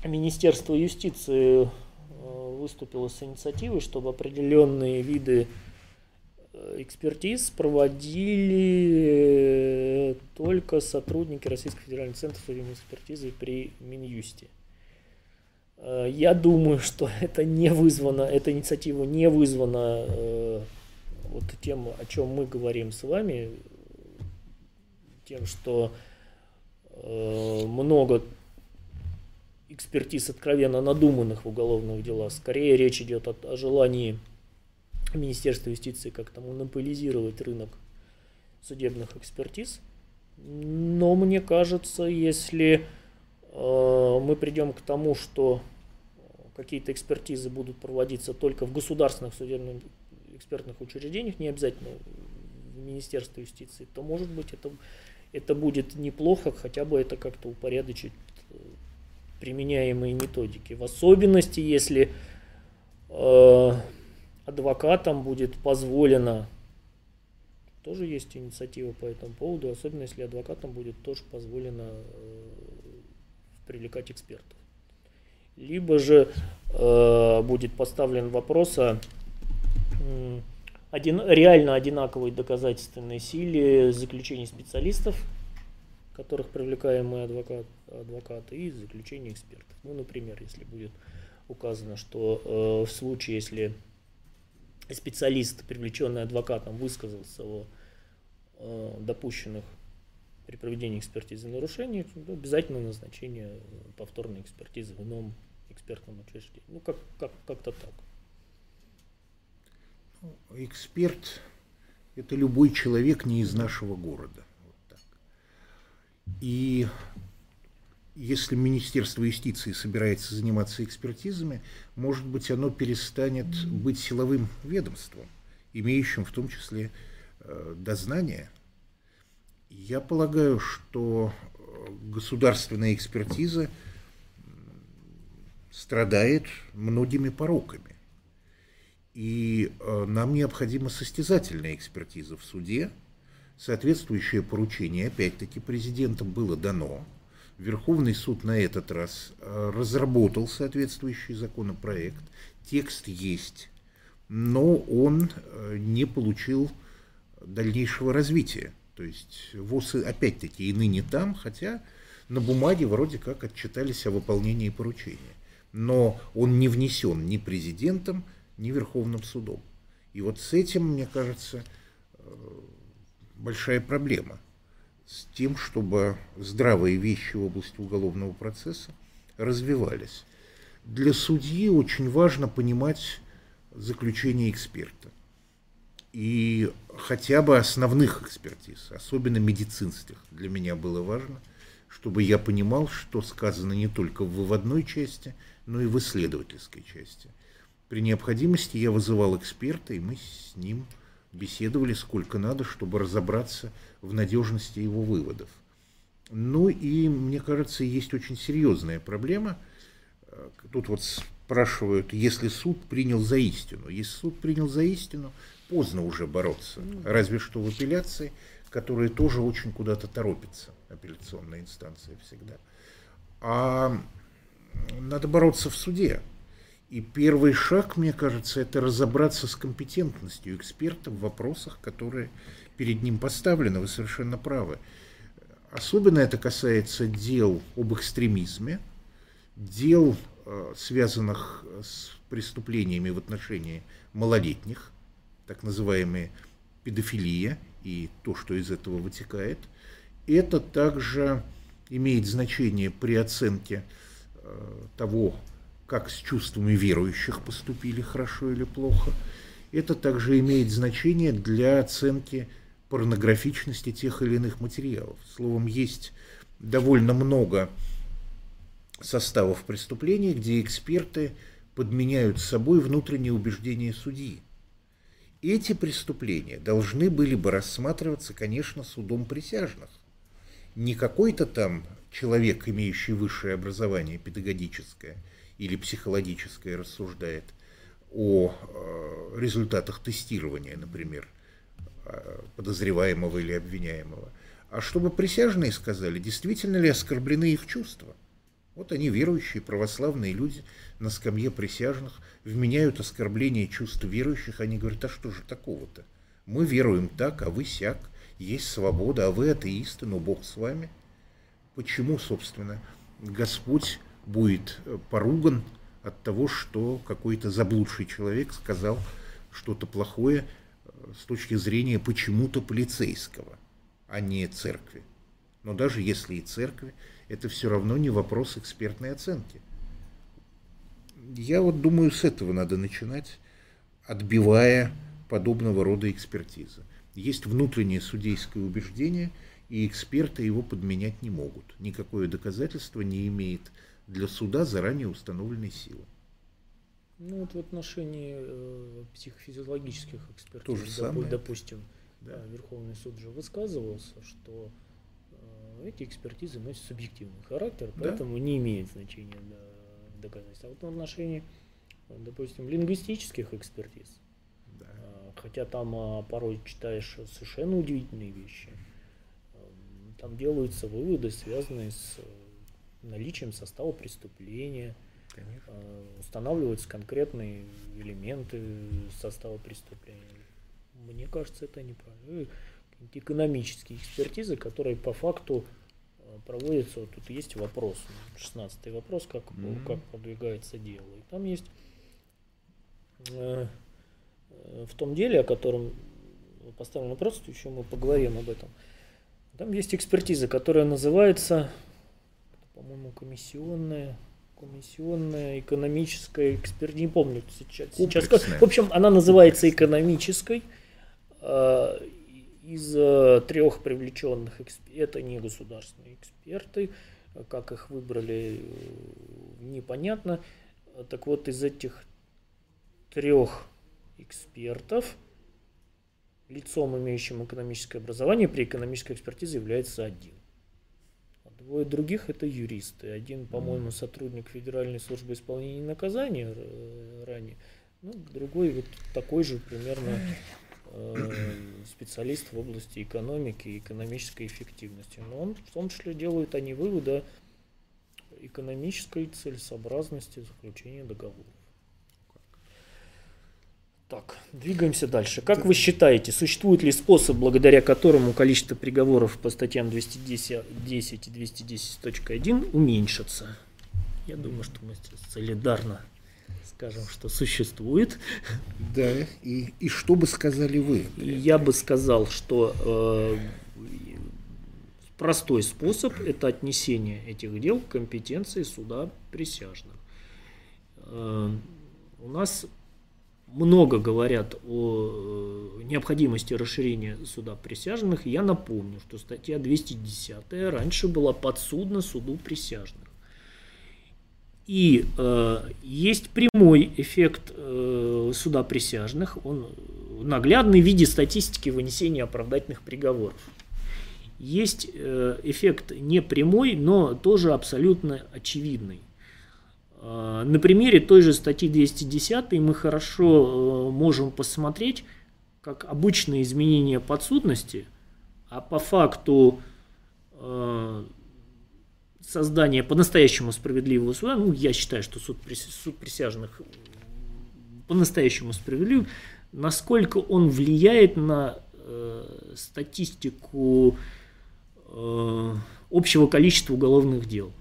Министерство юстиции э, выступило с инициативой, чтобы определенные виды экспертиз проводили только сотрудники Российского федерального центра судебной экспертизы при Минюсте. Я думаю, что это не вызвано, эта инициатива не вызвана вот тем, о чем мы говорим с вами, тем, что э, много экспертиз откровенно надуманных в уголовных делах. Скорее речь идет о, о желании Министерства юстиции как-то монополизировать рынок судебных экспертиз. Но мне кажется, если э, мы придем к тому, что какие-то экспертизы будут проводиться только в государственных судебных экспертных учреждениях, не обязательно в Министерстве юстиции, то может быть это, это будет неплохо, хотя бы это как-то упорядочить э, применяемые методики. В особенности, если э, адвокатам будет позволено, тоже есть инициатива по этому поводу, особенно если адвокатам будет тоже позволено э, привлекать экспертов. Либо же э, будет поставлен вопрос о один, реально одинаковой доказательственной силе заключений специалистов, которых привлекаем мы адвокат, адвокаты, и заключений экспертов. Ну, например, если будет указано, что э, в случае, если специалист, привлеченный адвокатом, высказался о э, допущенных при проведении экспертизы нарушениях, то обязательно назначение повторной экспертизы в ином экспертном учреждении. Ну, как, как, как-то так. Эксперт – это любой человек не из нашего города. Вот так. И если Министерство юстиции собирается заниматься экспертизами, может быть, оно перестанет быть силовым ведомством, имеющим в том числе э, дознание. Я полагаю, что э, государственная экспертиза страдает многими пороками. И э, нам необходима состязательная экспертиза в суде. Соответствующее поручение, опять-таки, президентом было дано. Верховный суд на этот раз э, разработал соответствующий законопроект. Текст есть, но он э, не получил дальнейшего развития. То есть ВОЗ опять-таки и ныне там, хотя на бумаге вроде как отчитались о выполнении поручения. Но он не внесен ни президентом, ни Верховным судом. И вот с этим, мне кажется, э, большая проблема. С тем, чтобы здравые вещи в области уголовного процесса развивались. Для судьи очень важно понимать заключение эксперта. И хотя бы основных экспертиз, особенно медицинских, для меня было важно, чтобы я понимал, что сказано не только в выводной части, но и в исследовательской части – при необходимости я вызывал эксперта, и мы с ним беседовали сколько надо, чтобы разобраться в надежности его выводов. Ну и, мне кажется, есть очень серьезная проблема. Тут вот спрашивают, если суд принял за истину. Если суд принял за истину, поздно уже бороться. Ну Разве что в апелляции, которая тоже очень куда-то торопится, апелляционная инстанция всегда. А надо бороться в суде. И первый шаг, мне кажется, это разобраться с компетентностью эксперта в вопросах, которые перед ним поставлены. Вы совершенно правы. Особенно это касается дел об экстремизме, дел, э, связанных с преступлениями в отношении малолетних, так называемые педофилия и то, что из этого вытекает. Это также имеет значение при оценке э, того, как с чувствами верующих поступили, хорошо или плохо. это также имеет значение для оценки порнографичности тех или иных материалов. Словом, есть довольно много составов преступлений, где эксперты подменяют собой внутренние убеждения судьи. Эти преступления должны были бы рассматриваться, конечно, судом присяжных. Не какой-то там человек, имеющий высшее образование педагогическое или психологическое, рассуждает о э, результатах тестирования, например, э, подозреваемого или обвиняемого, а чтобы присяжные сказали, действительно ли оскорблены их чувства. Вот они, верующие, православные люди, на скамье присяжных, вменяют оскорбление чувств верующих, они говорят, а что же такого-то? Мы веруем так, а вы сяк, есть свобода, а вы атеисты, но Бог с вами. Почему, собственно, Господь будет э, поруган от того, что какой-то заблудший человек сказал что-то плохое э, с точки зрения почему-то полицейского, а не церкви. Но даже если и церкви, это все равно не вопрос экспертной оценки. Я вот думаю, с этого надо начинать, отбивая подобного рода экспертизы. Есть внутреннее судейское убеждение, и эксперты его подменять не могут. Никакое доказательство не имеет для суда заранее установленной силы. Ну вот в отношении э, психофизиологических экспертов, То же самое. допустим, Да. э, Верховный суд же высказывался, что э, эти экспертизы носят субъективный характер, Да. поэтому не имеет значения да, доказательств. А вот в отношении, э, допустим, лингвистических экспертиз, Да. э, хотя там а, порой читаешь совершенно удивительные вещи, э, там делаются выводы, связанные с э, наличием состава преступления, Конечно. э, устанавливаются конкретные элементы состава преступления. Мне кажется, это неправильно. Какие-нибудь Экономические экспертизы, которые по факту э, проводятся, вот тут есть вопрос, 16 вопрос, как, Мгм. как продвигается дело. И там есть э, в том деле, о котором поставлен вопрос, еще мы поговорим об этом. Там есть экспертиза, которая называется, по-моему, комиссионная, комиссионная экономическая экспертиза, не помню сейчас. сейчас в общем, она называется экономической. э, Из трех привлеченных экспертов, это не государственные эксперты, как их выбрали, непонятно. Так вот, из этих трех экспертов лицом, имеющим экономическое образование, при экономической экспертизе является один. Двое других это юристы. Один, по-моему, сотрудник Федеральной службы исполнения наказания э, ранее, ну, другой вот такой же примерно э, специалист в области экономики и экономической эффективности. Но он в том числе делают они выводы экономической целесообразности заключения договоров. Так, двигаемся дальше. Как вы считаете, существует ли способ, благодаря которому количество приговоров по статьям 210 10 и 210.1 уменьшится? Я думаю, что мы солидарно скажем, что существует. Да, и, и что бы сказали вы? Я бы сказал, что э, простой способ – это отнесение этих дел к компетенции суда присяжных. Э, у нас много говорят о э, необходимости расширения суда присяжных. Я напомню, что статья 210 раньше была подсудна суду присяжных. И э, есть прямой эффект э, суда присяжных, он наглядный в виде статистики вынесения оправдательных приговоров. Есть э, эффект непрямой, но тоже абсолютно очевидный. Э, на примере той же статьи 210 мы хорошо э, можем посмотреть, как обычные изменения подсудности, а по факту э, создания по-настоящему справедливого суда, ну, я считаю, что суд, суд присяжных по-настоящему справедлив, насколько он влияет на статистику общего количества уголовных дел.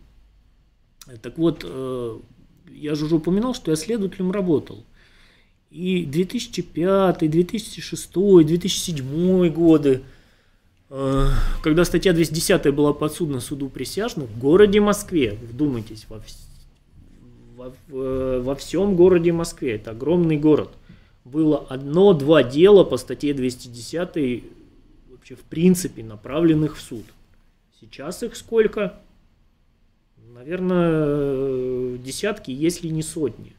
Так вот, э, я же уже упоминал, что я следователем работал. И 2005, 2006, 2007 годы, э, когда статья 210 была подсудна суду присяжных в городе Москве, вдумайтесь, во, во, в- во всем городе Москве, это огромный город, было одно-два дела по статье 210 вообще в принципе направленных в суд. Сейчас их сколько? Наверное, десятки, если не сотни.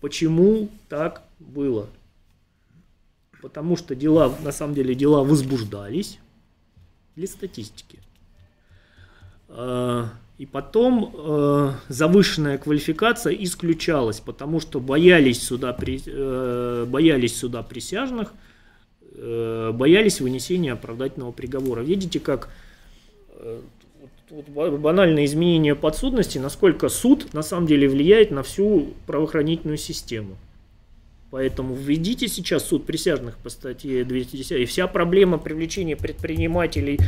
Почему так было? Потому что дела, на самом деле, дела возбуждались для статистики. А, и потом э, завышенная квалификация исключалась, потому что боялись при, э, боялись суда присяжных, э, боялись вынесения оправдательного приговора. Видите, как э, вот банальное изменение подсудности, насколько суд на самом деле влияет на всю правоохранительную систему. Поэтому введите сейчас суд присяжных по статье 210, и вся проблема привлечения предпринимателей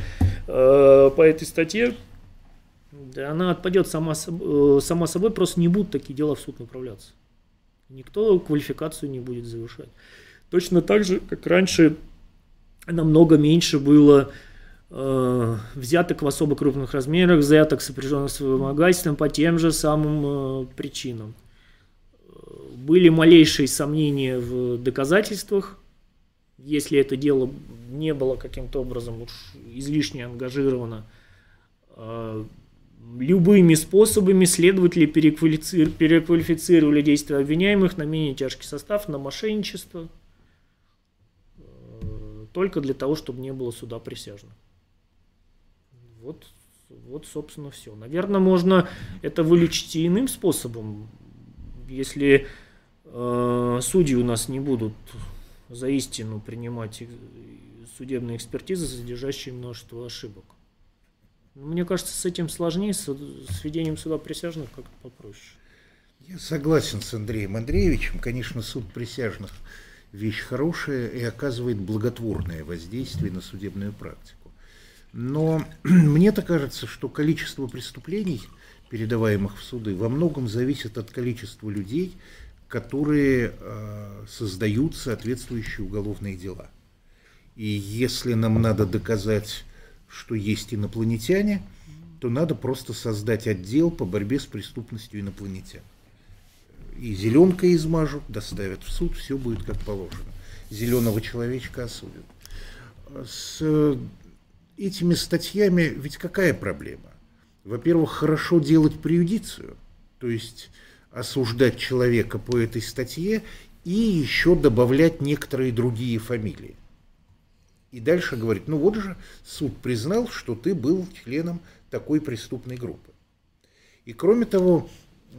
э, по этой статье, да, она отпадет сама, э, сама собой, просто не будут такие дела в суд направляться. Никто квалификацию не будет завершать. Точно так же, как раньше, намного меньше было взяток в особо крупных размерах, взяток сопряженных с вымогательством по тем же самым э, причинам были малейшие сомнения в доказательствах, если это дело не было каким-то образом уж излишне ангажировано, а, любыми способами следователи переквалифицировали действия обвиняемых на менее тяжкий состав, на мошенничество, только для того, чтобы не было суда присяжных. Вот, вот, собственно, все. Наверное, можно это вылечить и иным способом. Если Э, судьи у нас не будут за истину принимать судебные экспертизы, содержащие множество ошибок. Мне кажется, с этим сложнее, с, с введением суда присяжных как-то попроще. Я согласен с Андреем Андреевичем. Конечно, суд присяжных вещь хорошая и оказывает благотворное воздействие на судебную практику. Но мне-то кажется, что количество преступлений, передаваемых в суды, во многом зависит от количества людей, которые э, создают соответствующие уголовные дела. И если нам надо доказать, что есть инопланетяне, то надо просто создать отдел по борьбе с преступностью инопланетян. И зеленка измажут, доставят в суд, все будет как положено. Зеленого человечка осудят. С этими статьями ведь какая проблема? Во-первых, хорошо делать приюдицию, то есть осуждать человека по этой статье и еще добавлять некоторые другие фамилии. И дальше говорит, ну вот же суд признал, что ты был членом такой преступной группы. И кроме того,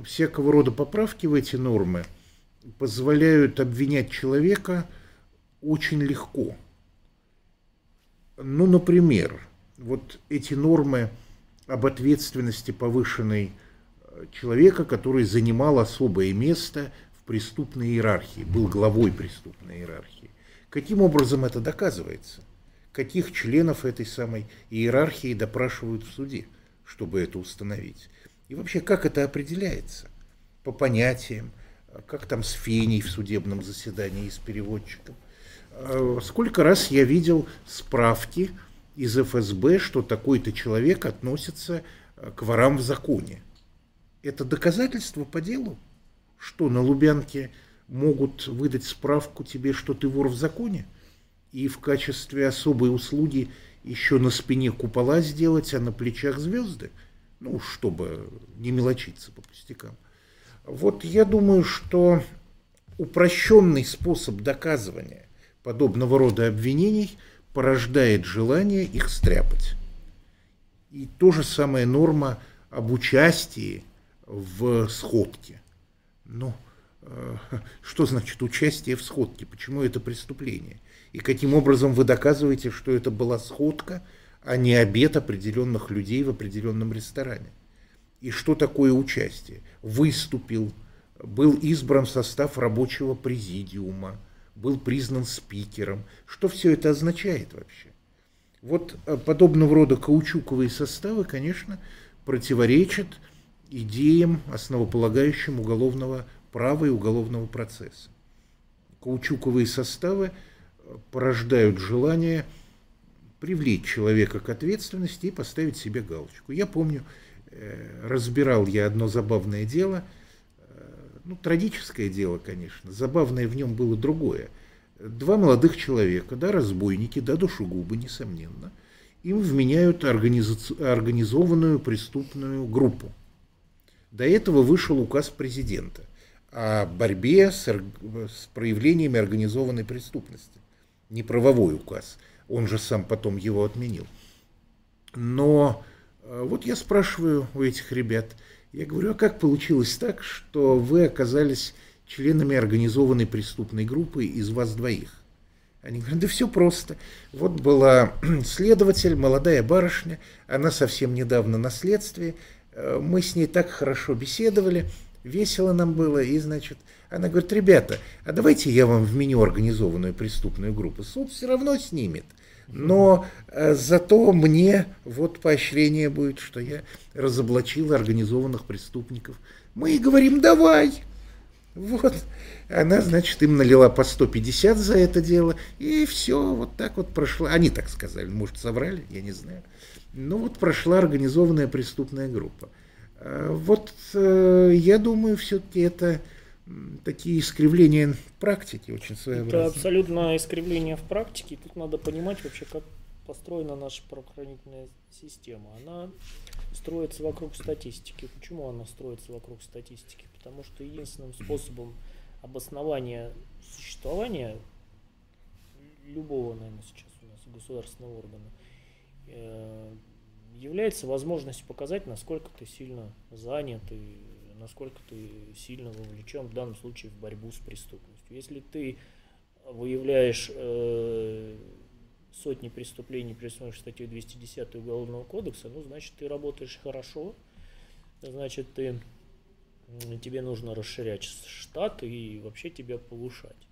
всякого рода поправки в эти нормы позволяют обвинять человека очень легко. Ну, например, вот эти нормы об ответственности повышенной человека, который занимал особое место в преступной иерархии, был главой преступной иерархии. Каким образом это доказывается? Каких членов этой самой иерархии допрашивают в суде, чтобы это установить? И вообще, как это определяется? По понятиям, как там с Феней в судебном заседании с переводчиком. А, сколько раз я видел справки из ФСБ, что такой-то человек относится к ворам в законе. Это доказательство по делу, что на Лубянке могут выдать справку тебе, что ты вор в законе, и в качестве особой услуги еще на спине купола сделать, а на плечах звезды, ну, чтобы не мелочиться по пустякам. Вот я думаю, что упрощенный способ доказывания подобного рода обвинений порождает желание их стряпать. И то же самое норма об участии в сходке. Ну, э, что значит участие в сходке? Почему это преступление? И каким образом вы доказываете, что это была сходка, а не обед определенных людей в определенном ресторане? И что такое участие? Выступил, был избран в состав рабочего президиума, был признан спикером. Что все это означает вообще? Вот э, подобного рода каучуковые составы, конечно, противоречат идеям, основополагающим уголовного права и уголовного процесса. Каучуковые составы э, порождают желание привлечь человека к ответственности и поставить себе галочку. Я помню, э, разбирал я одно забавное дело, Ну, трагическое дело, конечно. Забавное в нем было другое. Два молодых человека, да, разбойники, да, душегубы, несомненно, им вменяют организа- организованную преступную группу. До этого вышел указ президента о борьбе с, с проявлениями организованной преступности. Не правовой указ, он же сам потом его отменил. Но э, вот я спрашиваю у этих ребят – я говорю, а как получилось так, что вы оказались членами организованной преступной группы из вас двоих? Они говорят, да все просто. Вот была следователь, молодая барышня, она совсем недавно на следствии, э, мы с ней так хорошо беседовали, весело нам было, и, значит, она говорит, ребята, а давайте я вам вменю организованную преступную группу. Суд все равно снимет но э, зато мне вот поощрение будет, что я разоблачил организованных преступников. Мы и говорим, давай. Вот. Она, значит, им налила по 150 за это дело, и все, вот так вот прошла. Они так сказали, может, соврали, я не знаю. Ну вот прошла организованная преступная группа. Э, вот э, я думаю, все-таки это такие искривления практики очень своеобразные. Это абсолютно искривление в практике. Тут надо понимать вообще, как построена наша правоохранительная система. Она строится вокруг статистики. Почему она строится вокруг статистики? Потому что единственным способом обоснования существования любого, наверное, сейчас у нас государственного органа э, является возможность показать, насколько ты сильно занят и насколько ты сильно вовлечен в данном случае в борьбу с преступностью. Если ты выявляешь э, сотни преступлений, присутствующих статьей 210 Уголовного кодекса, ну, значит, ты работаешь хорошо, значит, ты, тебе нужно расширять штат и вообще тебя повышать.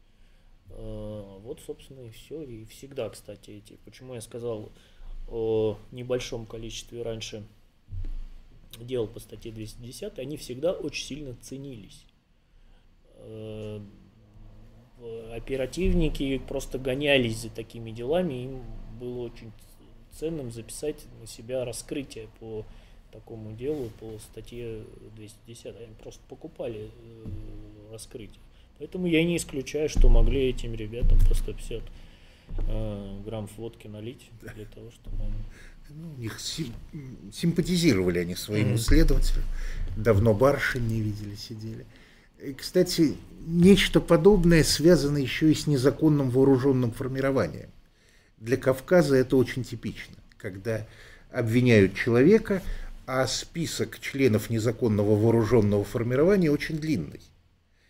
Э, вот, собственно, и все. И всегда, кстати, эти, почему я сказал о небольшом количестве раньше дел по статье 210, они всегда очень сильно ценились. Э, оперативники просто гонялись за такими делами, им было очень ценным записать на себя раскрытие по такому делу, по статье 210. Они просто покупали э, раскрытие. Поэтому я не исключаю, что могли этим ребятам по 150 э, грамм водки налить для того, чтобы они ну, у них сим, симпатизировали они своему mm-hmm. следователю. Давно барышень не видели, сидели. И, кстати, нечто подобное связано еще и с незаконным вооруженным формированием. Для Кавказа это очень типично, когда обвиняют человека, а список членов незаконного вооруженного формирования очень длинный.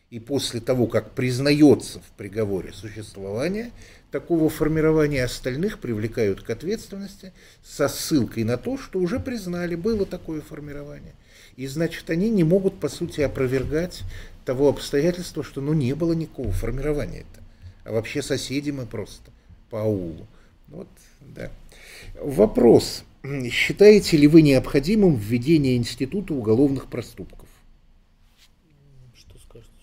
И после того, как признается в приговоре существование такого формирования остальных привлекают к ответственности со ссылкой на то, что уже признали, было такое формирование. И значит, они не могут, по сути, опровергать того обстоятельства, что ну не было никакого формирования это. А вообще соседи мы просто по аулу. Вот, да. Вопрос. Считаете ли вы необходимым введение института уголовных проступков? Что скажете?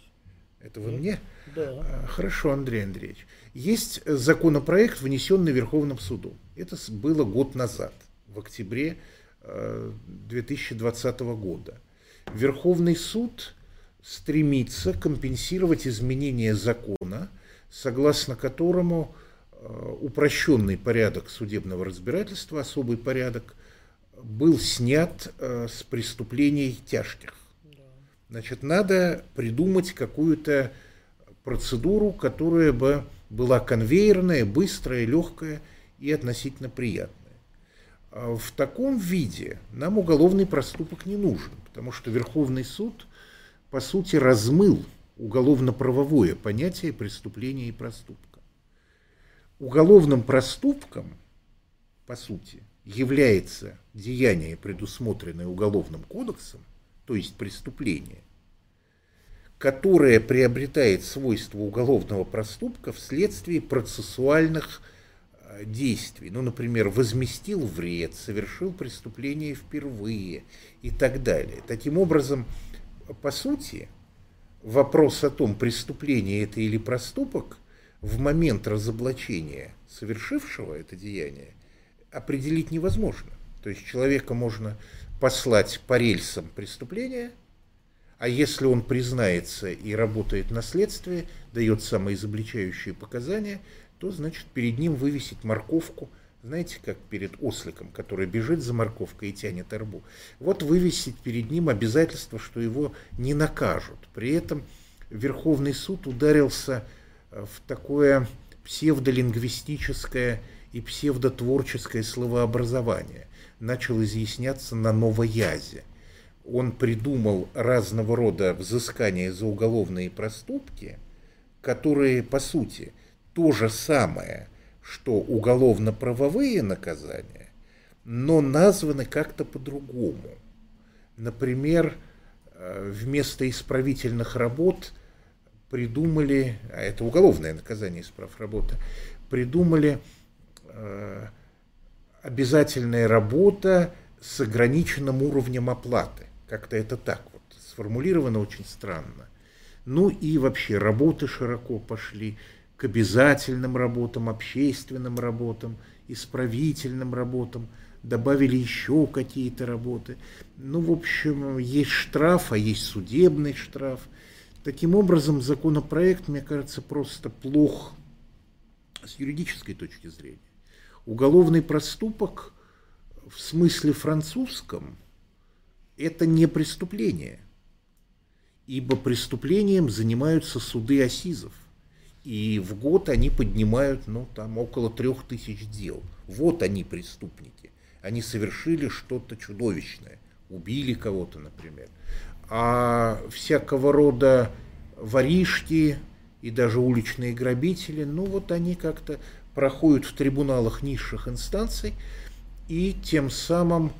Это вы мне? Да. А, хорошо, Андрей Андреевич. Есть законопроект, внесенный Верховным судом. Это было год назад, в октябре 2020 э, года. Верховный суд стремится компенсировать изменение закона, согласно которому э, упрощенный порядок судебного разбирательства, особый порядок, был снят э, с преступлений тяжких. Значит, надо придумать какую-то процедуру, которая бы была конвейерная, быстрая, легкая и относительно приятная. А в таком виде нам уголовный проступок не нужен, потому что Верховный суд, по сути, размыл уголовно-правовое понятие преступления и проступка. Уголовным проступком, по сути, является деяние, предусмотренное Уголовным кодексом, то есть преступление – которое приобретает свойства уголовного проступка вследствие процессуальных э, действий. Ну, например, возместил вред, совершил преступление впервые и так далее. Таким образом, по сути, вопрос о том, преступление это или проступок, в момент разоблачения совершившего это деяние определить невозможно. То есть человека можно послать по рельсам преступления – А если он признается и работает на следствии, дает самоизобличающие показания, то значит перед ним вывесить морковку, знаете, как перед осликом, который бежит за морковкой и тянет арбу. Вот вывесить перед ним обязательство, что его не накажут. При этом Верховный суд ударился э, в такое псевдолингвистическое и псевдотворческое словообразование. Начал изъясняться на новоязе. Он придумал разного рода взыскания за уголовные проступки, которые, по сути, то же самое, что уголовно-правовые наказания, но названы как-то по-другому. Например, э, вместо исправительных работ придумали, а это уголовное наказание исправ работы, придумали э, обязательная работа с ограниченным уровнем оплаты. Как-то это так вот сформулировано очень странно. Ну и вообще работы широко пошли к обязательным работам, общественным работам, исправительным работам, добавили еще какие-то работы. Ну, в общем, есть штраф, а есть судебный штраф. Таким образом, законопроект, мне кажется, просто плох с юридической точки зрения. Уголовный проступок в смысле французском – это не преступление, ибо преступлением занимаются суды Асизов. И в год они поднимают, ну, там, около трех тысяч дел. Вот они преступники. Они совершили что-то чудовищное. Убили кого-то, например. А всякого рода воришки и даже уличные грабители, ну, вот они как-то проходят в трибуналах низших инстанций и тем самым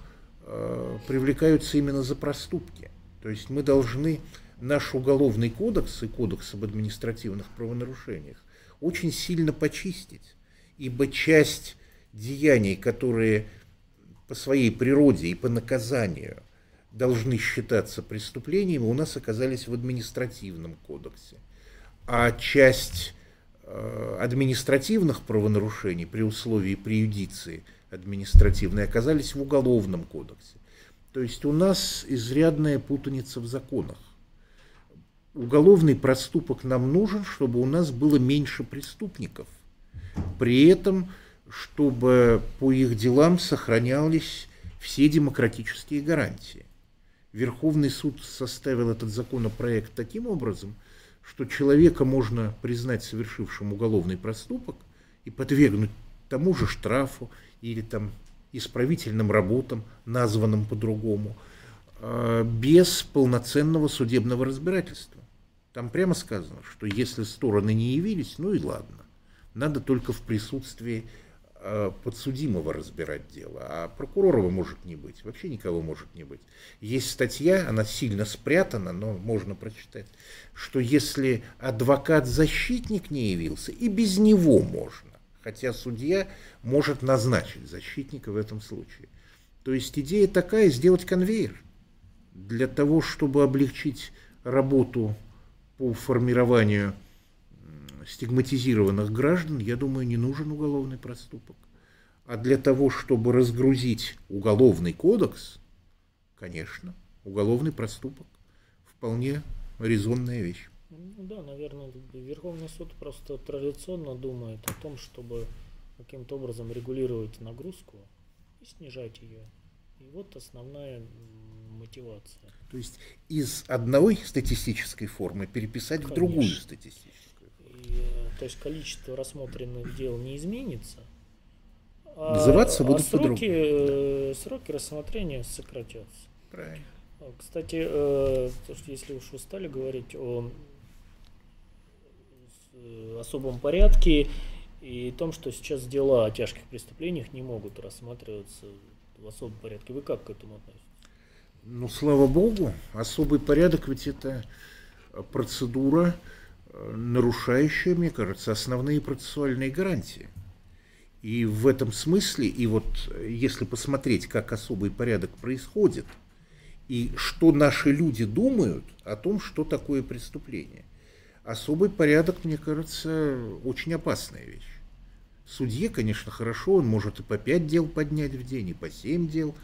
привлекаются именно за проступки. То есть мы должны наш уголовный кодекс и кодекс об административных правонарушениях очень сильно почистить, ибо часть деяний, которые по своей природе и по наказанию должны считаться преступлениями, у нас оказались в административном кодексе. А часть э, административных правонарушений при условии преюдиции административной оказались в уголовном кодексе. То есть у нас изрядная путаница в законах уголовный проступок нам нужен, чтобы у нас было меньше преступников. При этом, чтобы по их делам сохранялись все демократические гарантии. Верховный суд составил этот законопроект таким образом, что человека можно признать совершившим уголовный проступок и подвергнуть тому же штрафу или там исправительным работам, названным по-другому, а, без полноценного судебного разбирательства. Там прямо сказано, что если стороны не явились, ну и ладно. Надо только в присутствии э, подсудимого разбирать дело, а прокурора может не быть, вообще никого может не быть. Есть статья, она сильно спрятана, но можно прочитать, что если адвокат-защитник не явился, и без него можно, хотя судья может назначить защитника в этом случае. То есть идея такая, сделать конвейер для того, чтобы облегчить работу по формированию стигматизированных граждан, я думаю, не нужен уголовный проступок. А для того, чтобы разгрузить уголовный кодекс, конечно, уголовный проступок вполне резонная вещь. Ну да, наверное, Верховный суд просто традиционно думает о том, чтобы каким-то образом регулировать нагрузку и снижать ее. И вот основная мотивация. То есть из одной статистической формы переписать Конечно. в другую статистическую. И, э, то есть количество рассмотренных дел не изменится. А, Называться будут а сроки, по-другому. сроки рассмотрения сократятся. Правильно. Кстати, э, то, что если уж вы стали говорить о особом порядке и том, что сейчас дела о тяжких преступлениях не могут рассматриваться в особом порядке. Вы как к этому относитесь? Ну, слава богу, особый порядок ведь это процедура, э, нарушающая, мне кажется, основные процессуальные гарантии. И в этом смысле, и вот э, если посмотреть, как особый порядок происходит, и что наши люди думают о том, что такое преступление, особый порядок, мне кажется, очень опасная вещь. Судье, конечно, хорошо, он может и по пять дел поднять в день, и по семь дел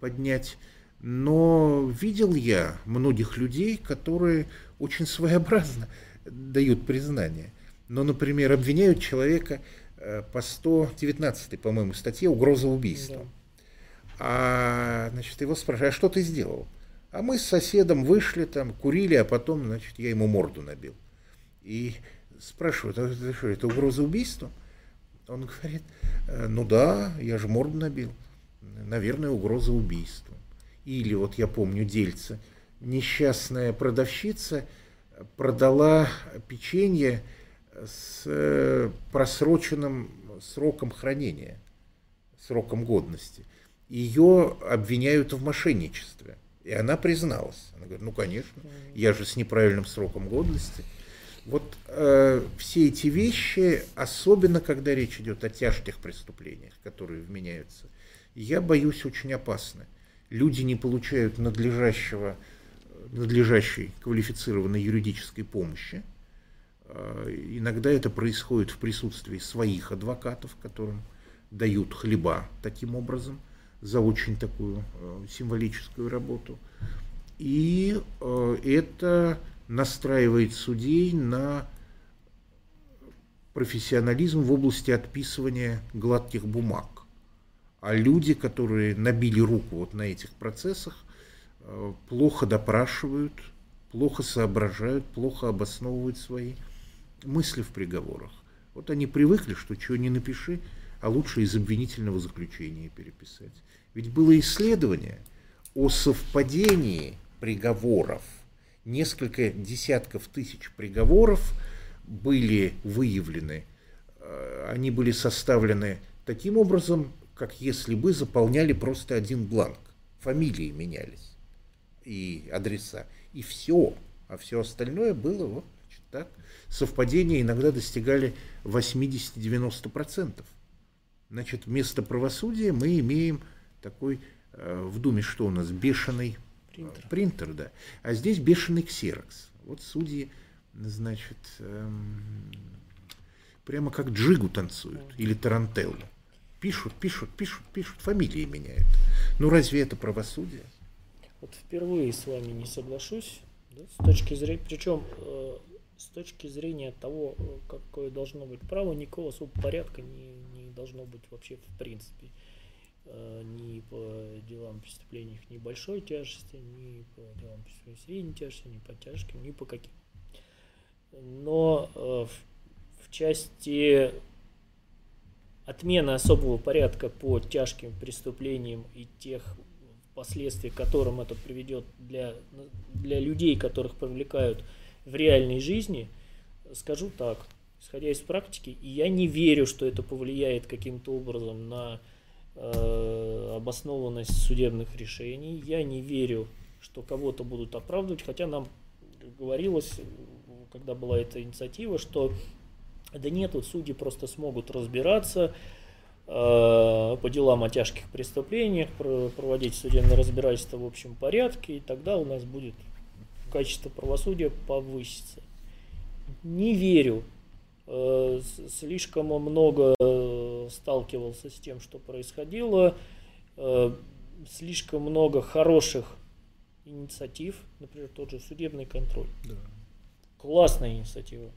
поднять Но видел я многих людей, которые очень своеобразно дают признание. Но, например, обвиняют человека э, по 119, по-моему, статье «Угроза убийства». Да. А, значит, его спрашивают, а что ты сделал? А мы с соседом вышли там, курили, а потом, значит, я ему морду набил. И спрашивают, а это что, это угроза убийства? Он говорит, «Э, ну да, я же морду набил. Наверное, угроза убийства. Или вот я помню дельца, несчастная продавщица продала печенье с э, просроченным сроком хранения, сроком годности. Ее обвиняют в мошенничестве. И она призналась. Она говорит, ну, конечно, я же с неправильным сроком годности. Вот э, все эти вещи, особенно когда речь идет о тяжких преступлениях, которые вменяются, я боюсь очень опасны. Люди не получают надлежащего, надлежащей квалифицированной юридической помощи. Э, иногда это происходит в присутствии своих адвокатов, которым дают хлеба таким образом за очень такую э, символическую работу. И э, это настраивает судей на профессионализм в области отписывания гладких бумаг. А люди, которые набили руку вот на этих процессах, э, плохо допрашивают, плохо соображают, плохо обосновывают свои мысли в приговорах. Вот они привыкли, что чего не напиши, а лучше из обвинительного заключения переписать. Ведь было исследование о совпадении приговоров – несколько десятков тысяч приговоров были выявлены. Э, они были составлены таким образом, как если бы заполняли просто один бланк. Фамилии менялись и адреса. И все. А все остальное было вот значит, так. Совпадения иногда достигали 80-90%. Значит, вместо правосудия мы имеем такой э, в Думе, что у нас, бешеный Принтер. Принтер, да. А здесь бешеный ксерокс. Вот судьи, значит, эм, прямо как джигу танцуют или тарантеллу. Пишут, пишут, пишут, пишут, фамилии меняют. Ну разве это правосудие? Вот впервые с вами не соглашусь, да, с точки зрения, причем э, с точки зрения того, э, какое должно быть право, никакого особого порядка не, не должно быть вообще в принципе. Э, ни по делам преступлений небольшой тяжести, ни по делам преступлений средней тяжести, ни по тяжким, ни по каким. Но э, в, в части отмены особого порядка по тяжким преступлениям и тех последствий, к которым это приведет для, для людей, которых привлекают в реальной жизни, скажу так, исходя из практики, и я не верю, что это повлияет каким-то образом на Э, обоснованность судебных решений. Я не верю, что кого-то будут оправдывать, хотя нам говорилось, когда была эта инициатива, что да нет, вот судьи просто смогут разбираться э, по делам о тяжких преступлениях, проводить судебное разбирательство в общем порядке, и тогда у нас будет качество правосудия повыситься. Не верю Э, слишком много э, сталкивался с тем, что происходило, э, слишком много хороших инициатив, например, тот же судебный контроль. Да. Классная инициатива.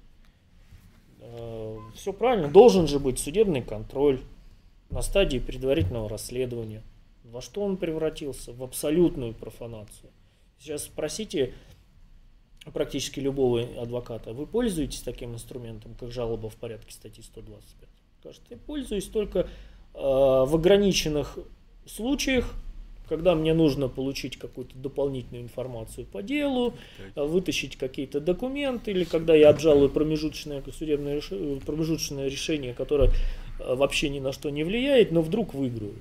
Все правильно, должен же быть судебный контроль на стадии предварительного расследования. Во что он превратился? В абсолютную профанацию. Сейчас спросите практически любого адвоката, вы пользуетесь таким инструментом, как жалоба в порядке статьи 125? Скажет, я пользуюсь только э, в ограниченных случаях, когда мне нужно получить какую-то дополнительную информацию по делу, э, вытащить какие-то документы, или когда я обжалую промежуточное судебное промежуточное решение, которое э, вообще ни на что не влияет, но вдруг выиграю.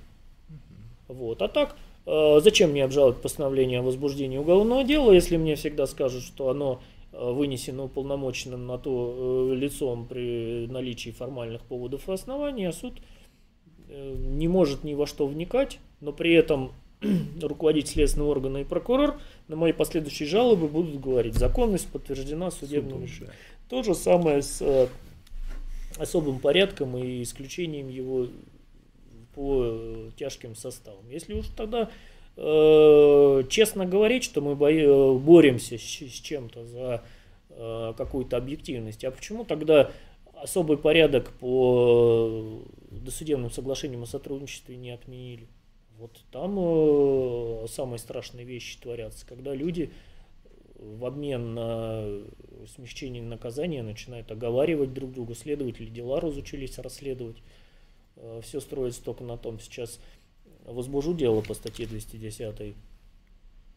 Вот. А так, зачем мне обжаловать постановление о возбуждении уголовного дела, если мне всегда скажут, что оно вынесено уполномоченным на то э, лицом при наличии формальных поводов и оснований, а суд не может ни во что вникать, но при этом руководитель следственного органа и прокурор на мои последующие жалобы будут говорить, законность подтверждена судебным решением. Да. То же самое с особым порядком и исключением его по тяжким составам. Если уж тогда э, честно говорить, что мы бо- боремся с, чем-то за э, какую-то объективность, а почему тогда особый порядок по досудебным соглашениям о сотрудничестве не отменили? Вот там э, самые страшные вещи творятся, когда люди в обмен на смягчение наказания начинают оговаривать друг друга, следователи дела разучились расследовать. Э, Все строится только на том. Сейчас возбужу дело по статье 210,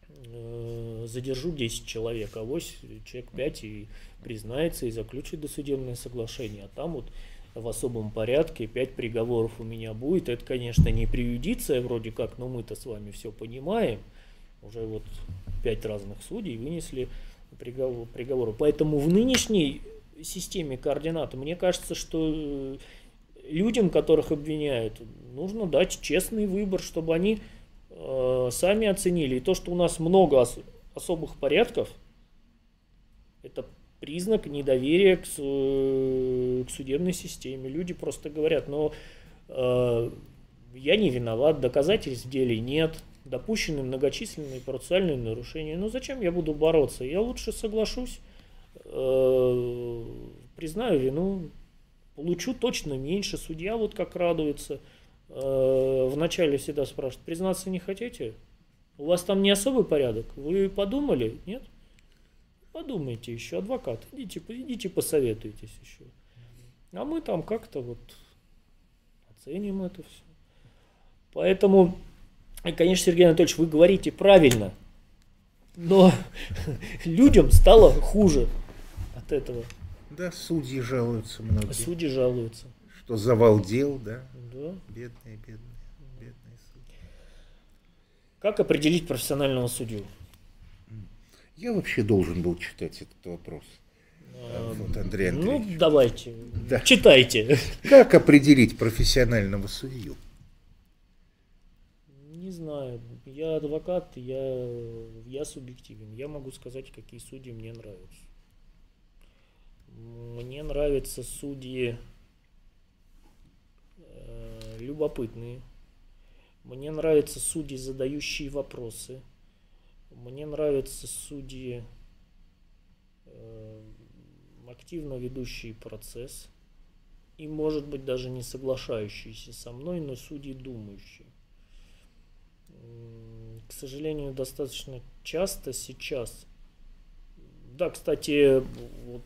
э, задержу 10 человек, а вось человек 5 и признается и заключит досудебное соглашение. А там вот в особом порядке 5 приговоров у меня будет. Это, конечно, не преюдиция вроде как, но мы-то с вами все понимаем. Уже вот пять разных судей вынесли приговор, приговоры. Поэтому в нынешней системе координат, мне кажется, что э, людям, которых обвиняют, нужно дать честный выбор, чтобы они э, сами оценили. И то, что у нас много ос- особых порядков, это признак недоверия к, э, к судебной системе. Люди просто говорят, но э, я не виноват, доказательств в деле нет, допущены многочисленные процессуальные нарушения. Ну зачем я буду бороться? Я лучше соглашусь, э, признаю вину, получу точно меньше. Судья вот как радуется. Э, Вначале всегда спрашивают, признаться не хотите? У вас там не особый порядок? Вы подумали? Нет? Подумайте еще, адвокат, идите, идите посоветуйтесь еще. А мы там как-то вот оценим это все. Поэтому, конечно, Сергей Анатольевич, вы говорите правильно, но людям стало хуже от этого. Да, судьи жалуются многие, Судьи жалуются. что завал дел, да, Да. бедные, бедные, бедные судьи. Как определить профессионального судью? Я вообще должен был читать этот вопрос. А, Вот, Андрей Ну, Андреевич. давайте, Да. читайте. Как определить профессионального судью? Не знаю, я адвокат, я, я субъективен. Я могу сказать, какие судьи мне нравятся. Мне нравятся судьи любопытные. Мне нравятся судьи, задающие вопросы. Мне нравятся судьи, э, активно ведущие процесс. И, может быть, даже не соглашающиеся со мной, но судьи думающие. К сожалению, достаточно часто сейчас. Да, кстати, вот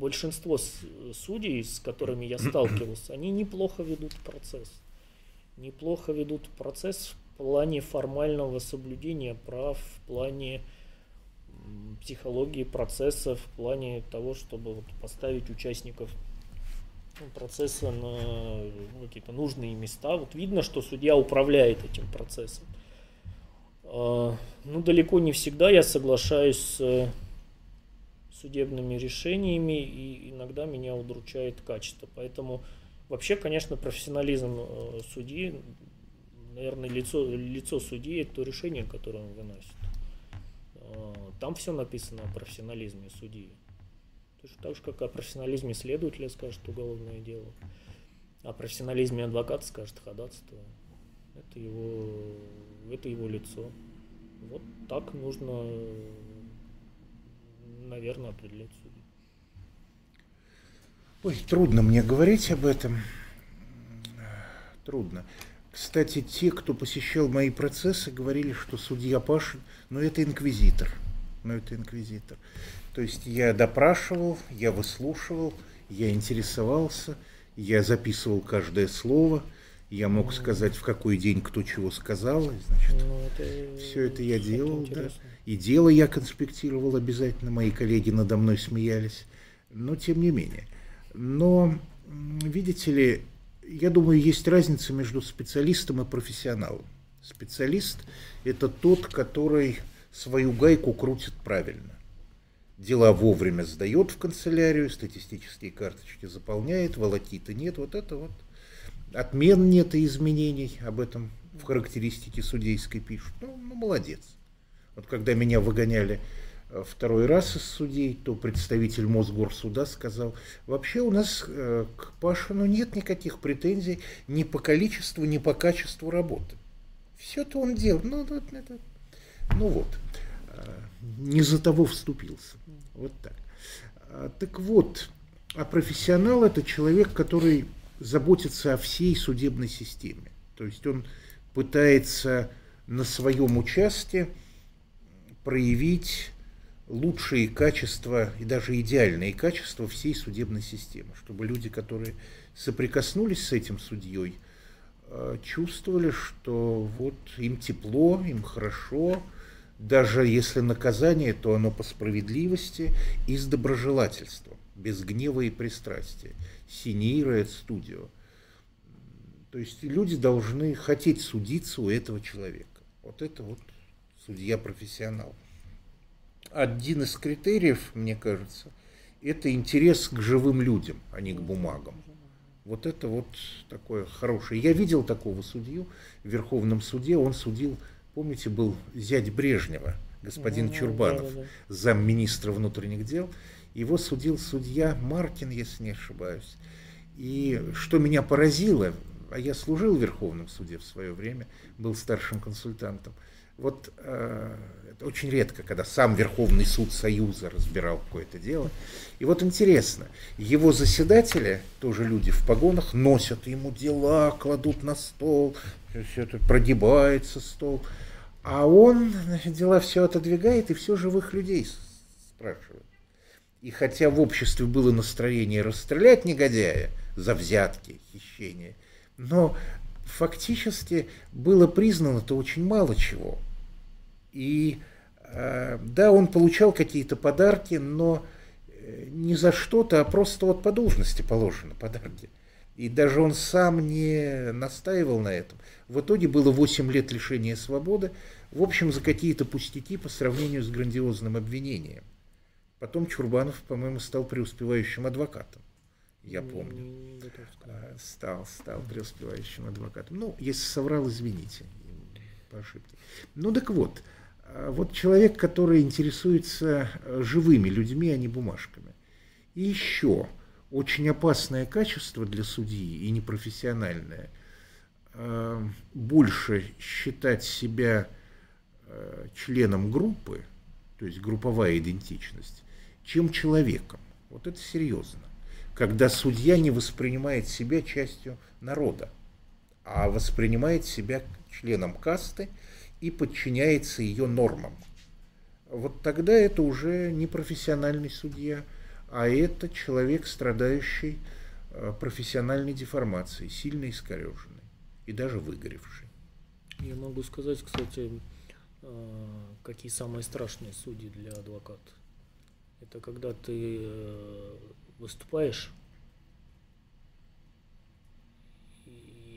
большинство судей, с которыми я сталкивался, они неплохо ведут процесс. Неплохо ведут процесс в плане формального соблюдения прав, в плане психологии процесса, в плане того, чтобы вот поставить участников процесса на ну, какие-то нужные места. Вот видно, что судья управляет этим процессом. А, Ну, далеко не всегда я соглашаюсь с судебными решениями, и иногда меня удручает качество. Поэтому вообще, конечно, профессионализм э, судьи, наверное, лицо, лицо судьи – это то решение, которое он выносит. А, Там все написано о профессионализме судьи. Точно так же, как о профессионализме следователя скажет уголовное дело, о профессионализме адвоката скажет ходатайство. Это его, это его лицо. Вот так нужно, наверное, определять судей. Ой, трудно мне говорить об этом. Трудно. Кстати, те, кто посещал мои процессы, говорили, что судья Пашин, ну это инквизитор. Ну это инквизитор. То есть я допрашивал, я выслушивал, я интересовался, я записывал каждое слово, я мог сказать, в какой день кто чего сказал, и, значит, Ну, это, все это я делал, да. интересное. И дело я конспектировал обязательно, мои коллеги надо мной смеялись, но тем не менее. Но, видите ли, я думаю, есть разница между специалистом и профессионалом. Специалист – это тот, который свою гайку крутит правильно. Дела вовремя сдает в канцелярию, статистические карточки заполняет, волокиты нет, вот это вот. Отмен нет и изменений, об этом в характеристике судейской пишут. Ну, ну молодец. Вот когда меня выгоняли э, второй раз из судей, то представитель Мосгорсуда сказал, вообще у нас э, к Пашину нет никаких претензий ни по количеству, ни по качеству работы. Все-то он делал. Ну, ну, это, ну вот, а, не за того вступился. Вот так. А, так вот, а профессионал это человек, который заботится о всей судебной системе. То есть он пытается на своем участке проявить лучшие качества и даже идеальные качества всей судебной системы, чтобы люди, которые соприкоснулись с этим судьей, э, чувствовали, что вот им тепло, им хорошо, даже если наказание, то оно по справедливости и с доброжелательством, без гнева и пристрастия. Синейра студио. То есть люди должны хотеть судиться у этого человека. Вот это вот судья-профессионал один из критериев, мне кажется, это интерес к живым людям, а не к бумагам. Вот это вот такое хорошее. Я видел такого судью в Верховном суде. Он судил, помните, был зять Брежнева, господин Чурбанов, да, да, да. замминистра внутренних дел. Его судил судья Маркин, если не ошибаюсь. И что меня поразило, а я служил в Верховном суде в свое время, был старшим консультантом. Вот э, очень редко, когда сам Верховный суд Союза разбирал какое-то дело. И вот интересно, его заседатели, тоже люди в погонах, носят ему дела, кладут на стол, все это прогибается стол. А он дела все отодвигает и все живых людей спрашивает. И хотя в обществе было настроение расстрелять негодяя за взятки, хищение, но фактически было признано-то очень мало чего. И Э, да, он получал какие-то подарки, но э, не за что-то, а просто вот по должности положено подарки. И даже он сам не настаивал на этом. В итоге было 8 лет лишения свободы, в общем, за какие-то пустяки по сравнению с грандиозным обвинением. Потом Чурбанов, по-моему, стал преуспевающим адвокатом. Я помню. А, стал, стал преуспевающим адвокатом. Ну, если соврал, извините по ошибке. Ну так вот, а вот человек, который интересуется э, живыми людьми, а не бумажками. И еще очень опасное качество для судьи и непрофессиональное э, больше считать себя э, членом группы, то есть групповая идентичность, чем человеком. Вот это серьезно. Когда судья не воспринимает себя частью народа, а воспринимает себя членом касты – и подчиняется ее нормам. Вот тогда это уже не профессиональный судья, а это человек, страдающий э, профессиональной деформацией, сильно искореженный и даже выгоревший. Я могу сказать, кстати, э, какие самые страшные судьи для адвоката. Это когда ты э, выступаешь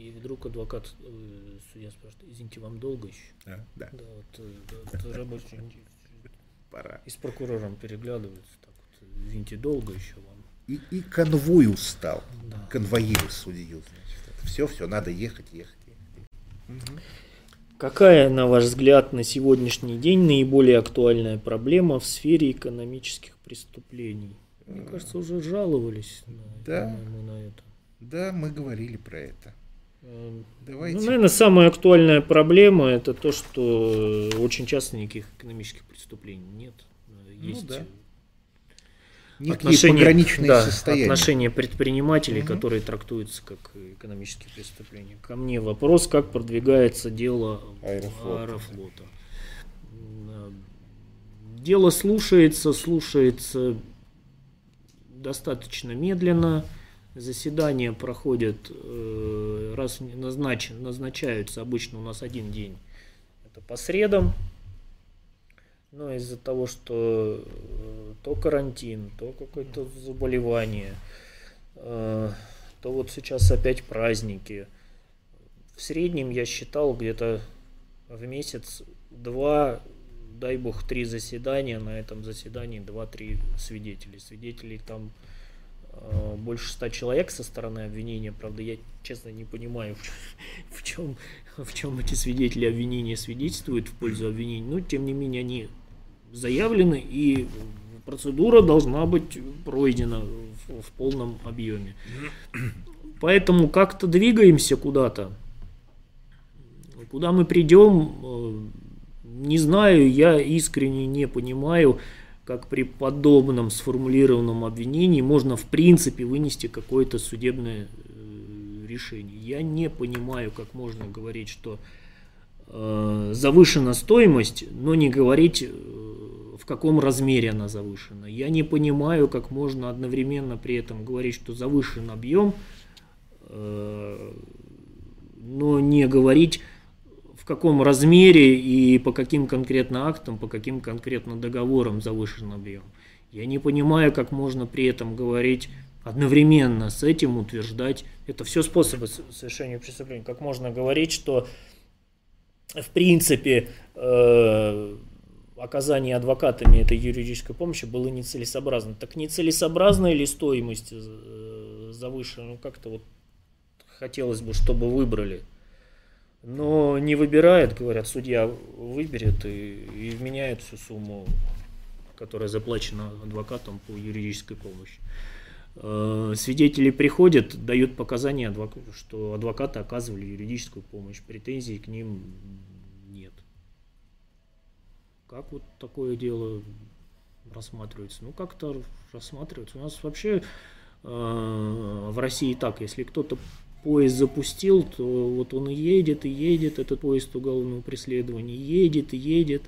И вдруг адвокат, э, судья спрашивает, извините, вам долго еще? А, да. Да, вот, да, вот рабочий Пора. И с прокурором переглядываются, так вот, извините, долго еще вам? И, и конвой устал, да. конвоиры судью, значит. Все, все, надо ехать, ехать, ехать. Угу. Какая, на ваш взгляд, на сегодняшний день наиболее актуальная проблема в сфере экономических преступлений? Мне кажется, уже жаловались да. на это. Да, мы говорили про это. Эм, Давайте. Ну, наверное, самая актуальная проблема это то, что очень часто никаких экономических преступлений нет. Есть ну, да. Отношения, пограничные да, состояния. отношения предпринимателей, угу. которые трактуются как экономические преступления. Ко мне вопрос, как продвигается дело Аэрофлота. Аэрофлота. Дело слушается, слушается достаточно медленно. Заседания проходят, э, раз назначен, назначаются обычно у нас один день, это по средам. Но из-за того, что э, то карантин, то какое-то заболевание, э, то вот сейчас опять праздники. В среднем я считал где-то в месяц два, дай бог, три заседания. На этом заседании два-три свидетелей. Свидетелей там Э, больше ста человек со стороны обвинения. Правда, я честно не понимаю, в чем, в чем эти свидетели обвинения свидетельствуют в пользу обвинения. Но, тем не менее, они заявлены, и процедура должна быть пройдена в, в полном объеме. Поэтому как-то двигаемся куда-то. Куда мы придем, э, не знаю, я искренне не понимаю, как при подобном сформулированном обвинении можно в принципе вынести какое-то судебное э, решение. Я не понимаю, как можно говорить, что завышена стоимость, но не говорить, э, в каком размере она завышена. Я не понимаю, как можно одновременно при этом говорить, что завышен объем, э, но не говорить в каком размере и по каким конкретно актам, по каким конкретно договорам завышен объем. Я не понимаю, как можно при этом говорить одновременно с этим утверждать, это все способы совершения преступления, как можно говорить, что в принципе э, оказание адвокатами этой юридической помощи было нецелесообразно. Так нецелесообразная ли стоимость э, завышена? Ну как-то вот хотелось бы, чтобы выбрали но не выбирает, говорят, судья выберет и, и вменяет всю сумму, которая заплачена адвокатом по юридической помощи. Э, свидетели приходят, дают показания, что адвокаты оказывали юридическую помощь, претензий к ним нет. Как вот такое дело рассматривается? Ну, как-то рассматривается. У нас вообще э, в России так, если кто-то поезд запустил, то вот он и едет, и едет, этот поезд уголовного преследования, едет, и едет,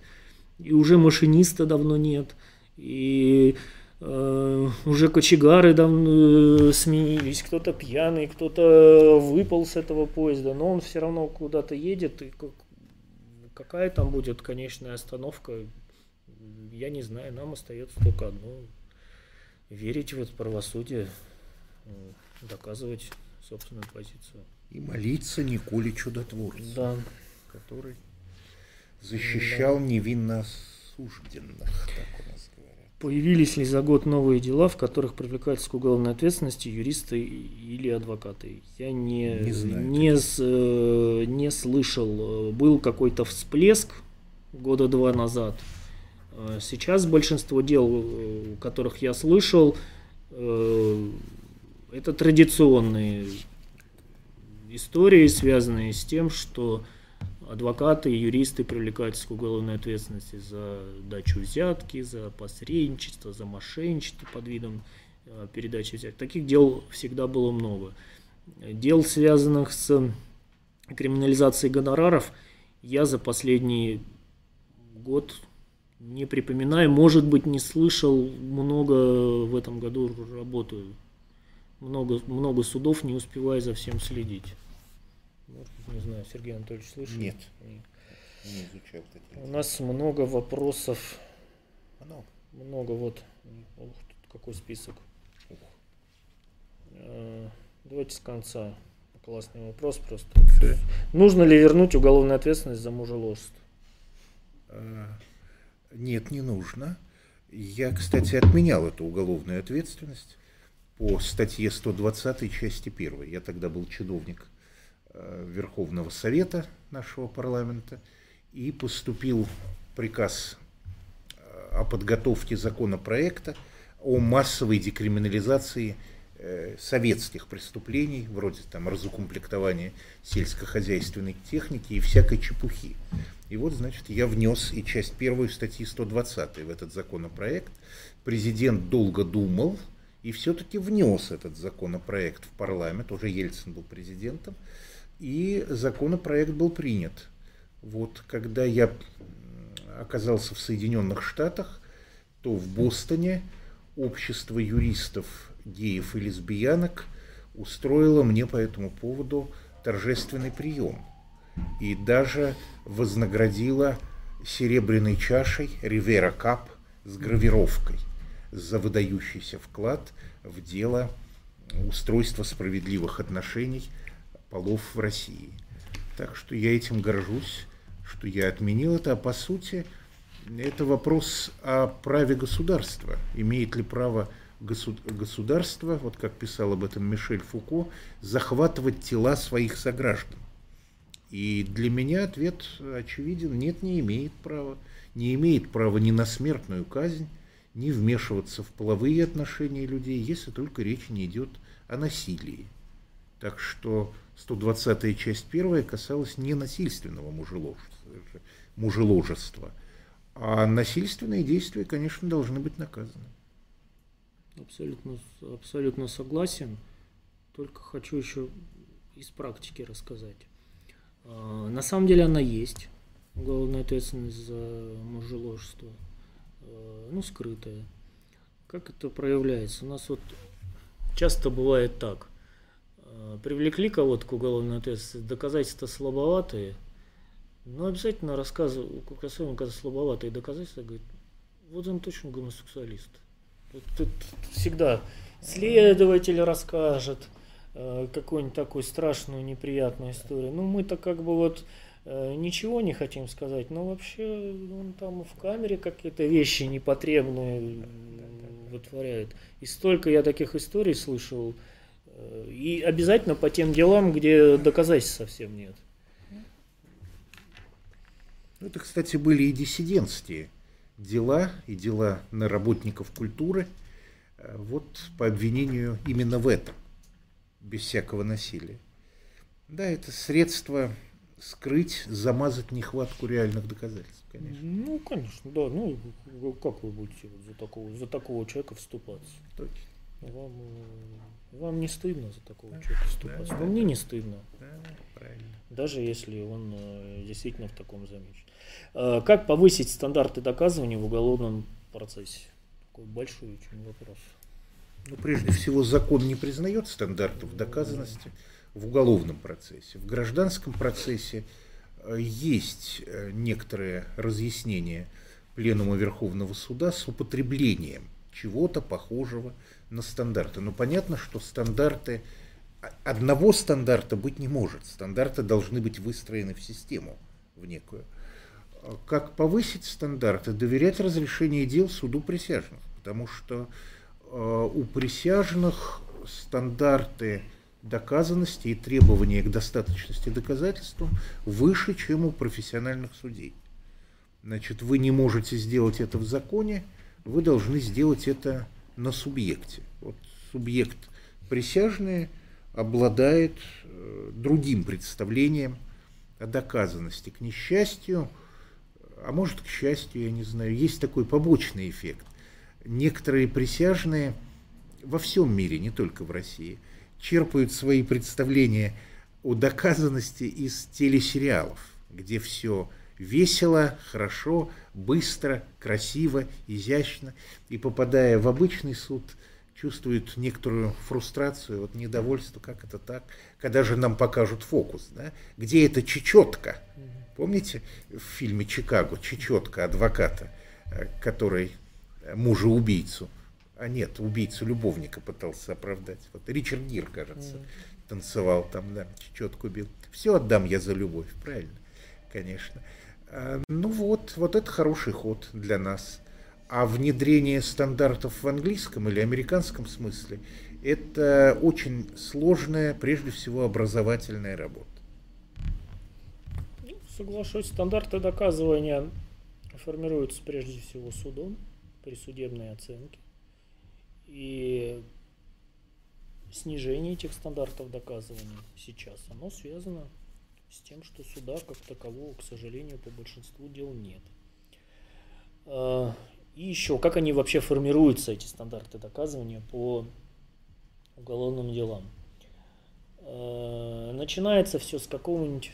и уже машиниста давно нет, и уже кочегары давно э, сменились, кто-то пьяный, кто-то выпал с этого поезда, но он все равно куда-то едет, и как, какая там будет конечная остановка, я не знаю, нам остается только одно, верить в это правосудие, э, доказывать собственную позицию. И молиться Николе Чудотворцу, да. который защищал да. невинно осужденных, так. Появились ли за год новые дела, в которых привлекаются к уголовной ответственности юристы или адвокаты? Я не, не, знаю, не, с, э, не слышал. Был какой-то всплеск года два назад. Э, сейчас большинство дел, э, которых я слышал, это традиционные истории, связанные с тем, что адвокаты и юристы привлекаются к уголовной ответственности за дачу взятки, за посредничество, за мошенничество под видом э, передачи взятки. Таких дел всегда было много. Дел, связанных с криминализацией гонораров, я за последний год не припоминаю, может быть, не слышал, много в этом году работаю много, много судов, не успевая за всем следить. Может, не знаю, Сергей Анатольевич слышал? Нет. Не, не изучал такие. У нас много вопросов. Много. Много, вот. Ух, тут какой список. Ух. Э, давайте с конца. Классный вопрос просто. Все. Нужно ли вернуть уголовную ответственность за мужеложство? А, нет, не нужно. Я, кстати, отменял эту уголовную ответственность по статье 120 части 1. Я тогда был чиновник э, Верховного Совета нашего парламента, и поступил приказ э, о подготовке законопроекта о массовой декриминализации э, советских преступлений, вроде там разукомплектования сельскохозяйственной техники и всякой чепухи. И вот, значит, я внес и часть первую статьи 120 в этот законопроект. Президент долго думал, и все-таки внес этот законопроект в парламент, уже Ельцин был президентом, и законопроект был принят. Вот когда я оказался в Соединенных Штатах, то в Бостоне общество юристов геев и лесбиянок устроило мне по этому поводу торжественный прием и даже вознаградило серебряной чашей Ривера Кап с гравировкой – за выдающийся вклад в дело устройства справедливых отношений полов в России. Так что я этим горжусь, что я отменил это, а по сути это вопрос о праве государства. Имеет ли право государство, вот как писал об этом Мишель Фуко, захватывать тела своих сограждан? И для меня ответ очевиден, нет, не имеет права. Не имеет права ни на смертную казнь, не вмешиваться в половые отношения людей, если только речь не идет о насилии. Так что 120-я часть первая касалась ненасильственного мужеложества, мужеложества. А насильственные действия, конечно, должны быть наказаны. Абсолютно, абсолютно согласен. Только хочу еще из практики рассказать. А, на самом деле она есть. Уголовная ответственность за мужеложество. А, ну, скрытая. Как это проявляется? У нас вот часто бывает так. А, привлекли кого-то к уголовной ответственности, доказательства слабоватые, но обязательно рассказываю, особенно когда слабоватые доказательства, говорит, вот он точно гомосексуалист. Тут всегда следователь расскажет э, какую-нибудь такую страшную, неприятную историю. Ну, мы-то как бы вот э, ничего не хотим сказать, но вообще он там в камере какие-то вещи непотребные вытворяет. И столько я таких историй слышал, э, и обязательно по тем делам, где доказательств совсем нет. Это, кстати, были и диссидентские дела и дела на работников культуры вот по обвинению именно в этом, без всякого насилия. Да, это средство скрыть, замазать нехватку реальных доказательств, конечно. Ну, конечно, да. Ну, как вы будете за такого, за такого человека вступаться? Точно. Вам, э, вам не стыдно за такого да, человека вступаться? Да, Но да, мне не стыдно. Да, правильно. Даже если он э, действительно в таком замечен. Э, как повысить стандарты доказывания в уголовном процессе? Такой большой очень вопрос. Ну, прежде всего, закон не признает стандартов доказанности в уголовном процессе. В гражданском процессе есть некоторые разъяснения Пленума Верховного Суда с употреблением чего-то похожего на стандарты. Но понятно, что стандарты, одного стандарта быть не может. Стандарты должны быть выстроены в систему, в некую как повысить стандарты, доверять разрешение дел суду присяжных, потому что э, у присяжных стандарты доказанности и требования к достаточности доказательств выше, чем у профессиональных судей. Значит, вы не можете сделать это в законе, вы должны сделать это на субъекте. Вот субъект присяжный обладает э, другим представлением о доказанности. К несчастью, а может, к счастью, я не знаю, есть такой побочный эффект. Некоторые присяжные во всем мире, не только в России, черпают свои представления о доказанности из телесериалов, где все весело, хорошо, быстро, красиво, изящно. И попадая в обычный суд, чувствуют некоторую фрустрацию, вот недовольство, как это так, когда же нам покажут фокус, да? где это чечетка, Помните в фильме «Чикаго» Чечетка адвоката, э, который мужа-убийцу, а нет, убийцу-любовника пытался оправдать. Вот Ричард Гир, кажется, танцевал там, да, чечетку бил. Все отдам я за любовь, правильно, конечно. А, ну вот, вот это хороший ход для нас. А внедрение стандартов в английском или американском смысле – это очень сложная, прежде всего, образовательная работа. Соглашусь, стандарты доказывания формируются прежде всего судом при судебной оценке. И снижение этих стандартов доказывания сейчас, оно связано с тем, что суда как такового, к сожалению, по большинству дел нет. А, и еще, как они вообще формируются, эти стандарты доказывания по уголовным делам. А, начинается все с какого-нибудь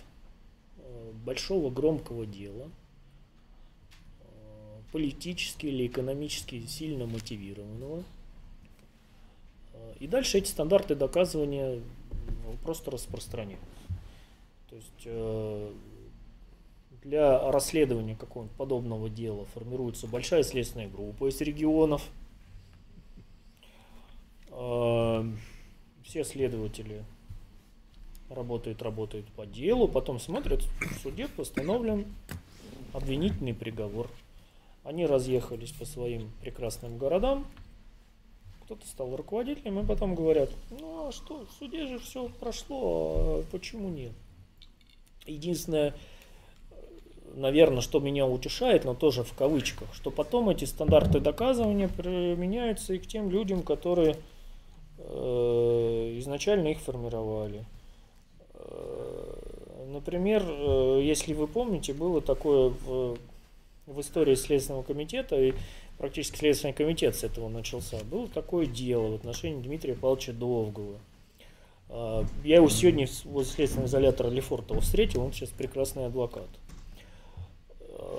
большого громкого дела, политически или экономически сильно мотивированного. И дальше эти стандарты доказывания просто распространяются. То есть э, для расследования какого-нибудь подобного дела формируется большая следственная группа из регионов. Все следователи работает, работает по делу, потом смотрят, в суде постановлен обвинительный приговор. Они разъехались по своим прекрасным городам, кто-то стал руководителем, и потом говорят, ну а что, в суде же все прошло, а почему нет? Единственное, наверное, что меня утешает, но тоже в кавычках, что потом эти стандарты доказывания применяются и к тем людям, которые э, изначально их формировали. Э, например, э, если вы помните, было такое в, в истории Следственного комитета, и практически Следственный комитет с этого начался, было такое дело в отношении Дмитрия Павловича Довгова. Я его сегодня возле следственного изолятора Лефортова встретил, он сейчас прекрасный адвокат.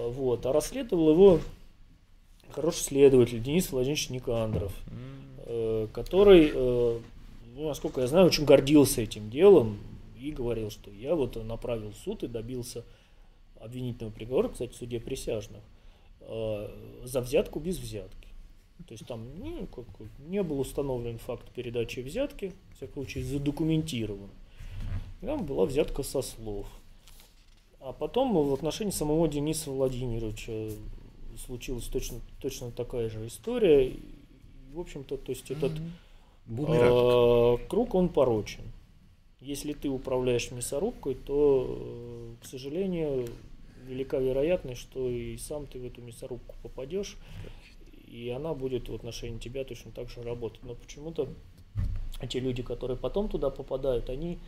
Вот. А расследовал его хороший следователь Денис Владимирович Никандров, который, ну, насколько я знаю, очень гордился этим делом, и говорил, что я вот направил в суд и добился обвинительного приговора, кстати, в суде присяжных, э, за взятку без взятки. То есть там ну, как, не был установлен факт передачи взятки, всяком случае задокументирован. Там была взятка со слов. А потом в отношении самого Дениса Владимировича случилась точно, точно такая же история. И, в общем-то, то есть этот э, круг, он порочен. Если ты управляешь мясорубкой, то, э, к сожалению, велика вероятность, что и сам ты в эту мясорубку попадешь, и она будет в отношении тебя точно так же работать. Но почему-то те люди, которые потом туда попадают, они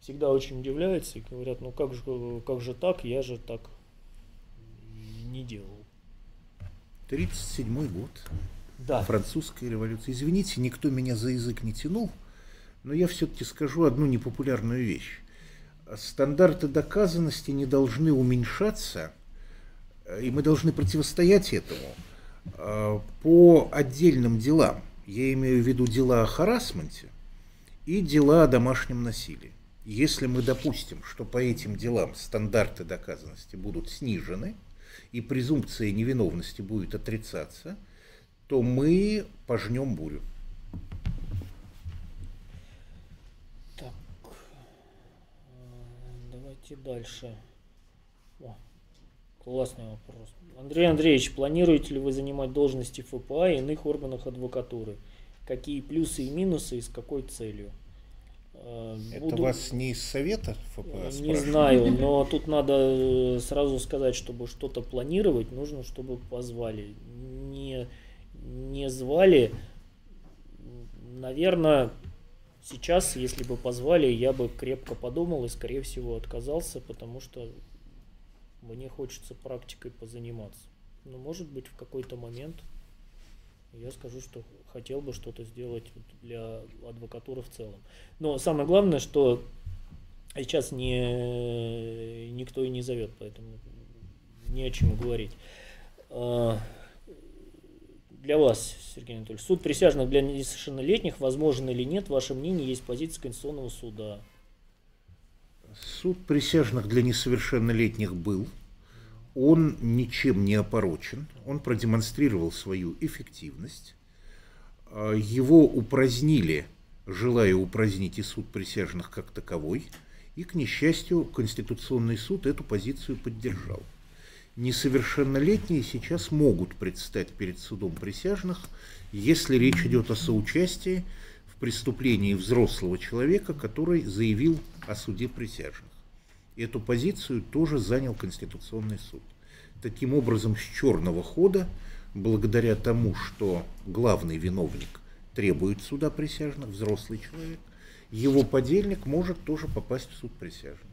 всегда очень удивляются и говорят, ну как же, как же так, я же так не делал. 37 год. Да. Французская революция. Извините, никто меня за язык не тянул. Но я все-таки скажу одну непопулярную вещь. Стандарты доказанности не должны уменьшаться, э, и мы должны противостоять этому э, по отдельным делам. Я имею в виду дела о харасменте и дела о домашнем насилии. Если мы допустим, что по этим делам стандарты доказанности будут снижены, и презумпция невиновности будет отрицаться, то мы пожнем бурю. Давайте дальше. О, классный вопрос. Андрей Андреевич, планируете ли вы занимать должности ФПА и иных органах адвокатуры? Какие плюсы и минусы и с какой целью? Э, Это Буду... вас не из совета ФПА Не знаю, но тут надо э, сразу сказать, чтобы что-то планировать, нужно, чтобы позвали. Не, не звали, наверное, Сейчас, если бы позвали, я бы крепко подумал и, скорее всего, отказался, потому что мне хочется практикой позаниматься. Но, может быть, в какой-то момент я скажу, что хотел бы что-то сделать для адвокатуры в целом. Но самое главное, что сейчас не, никто и не зовет, поэтому не о чем говорить. А, для вас, Сергей Анатольевич, суд присяжных для несовершеннолетних возможен или нет? Ваше мнение есть позиция Конституционного суда. Суд присяжных для несовершеннолетних был. Он ничем не опорочен. Он продемонстрировал свою эффективность. А, его упразднили, желая упразднить и суд присяжных как таковой. И, к несчастью, Конституционный суд эту позицию поддержал несовершеннолетние сейчас могут предстать перед судом присяжных, если речь идет о соучастии в преступлении взрослого человека, который заявил о суде присяжных. Эту позицию тоже занял Конституционный суд. Таким образом, с черного хода, благодаря тому, что главный виновник требует суда присяжных, взрослый человек, его подельник может тоже попасть в суд присяжных.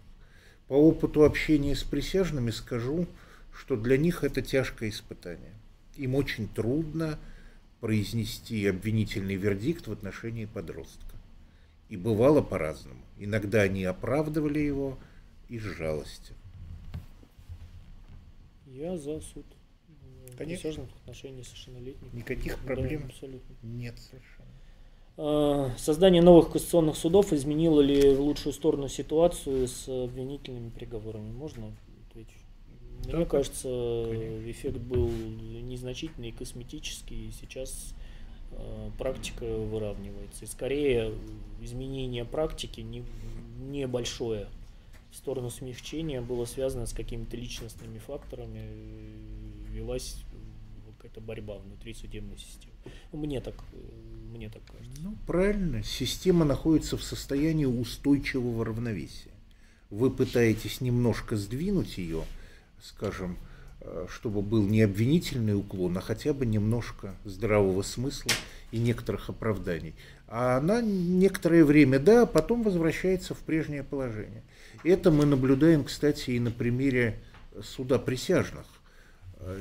По опыту общения с присяжными скажу, что для них это тяжкое испытание. Им очень трудно произнести обвинительный вердикт в отношении подростка. И бывало по-разному. Иногда они оправдывали его из жалости. Я за суд. Конечно. в отношении совершеннолетних. Никаких проблем да, абсолютно. нет совершенно. А, создание новых конституционных судов изменило ли в лучшую сторону ситуацию с обвинительными приговорами? Можно ответить? Мне да, кажется, конечно. эффект был незначительный, косметический, и сейчас э, практика выравнивается. И скорее изменение практики не, небольшое сторону смягчения было связано с какими-то личностными факторами, велась какая-то борьба внутри судебной системы. Мне так, мне так кажется. Ну, правильно. Система находится в состоянии устойчивого равновесия. Вы пытаетесь немножко сдвинуть ее, скажем, э, чтобы был не обвинительный уклон, а хотя бы немножко здравого смысла и некоторых оправданий. А она некоторое время, да, а потом возвращается в прежнее положение. Это мы наблюдаем, кстати, и на примере суда присяжных.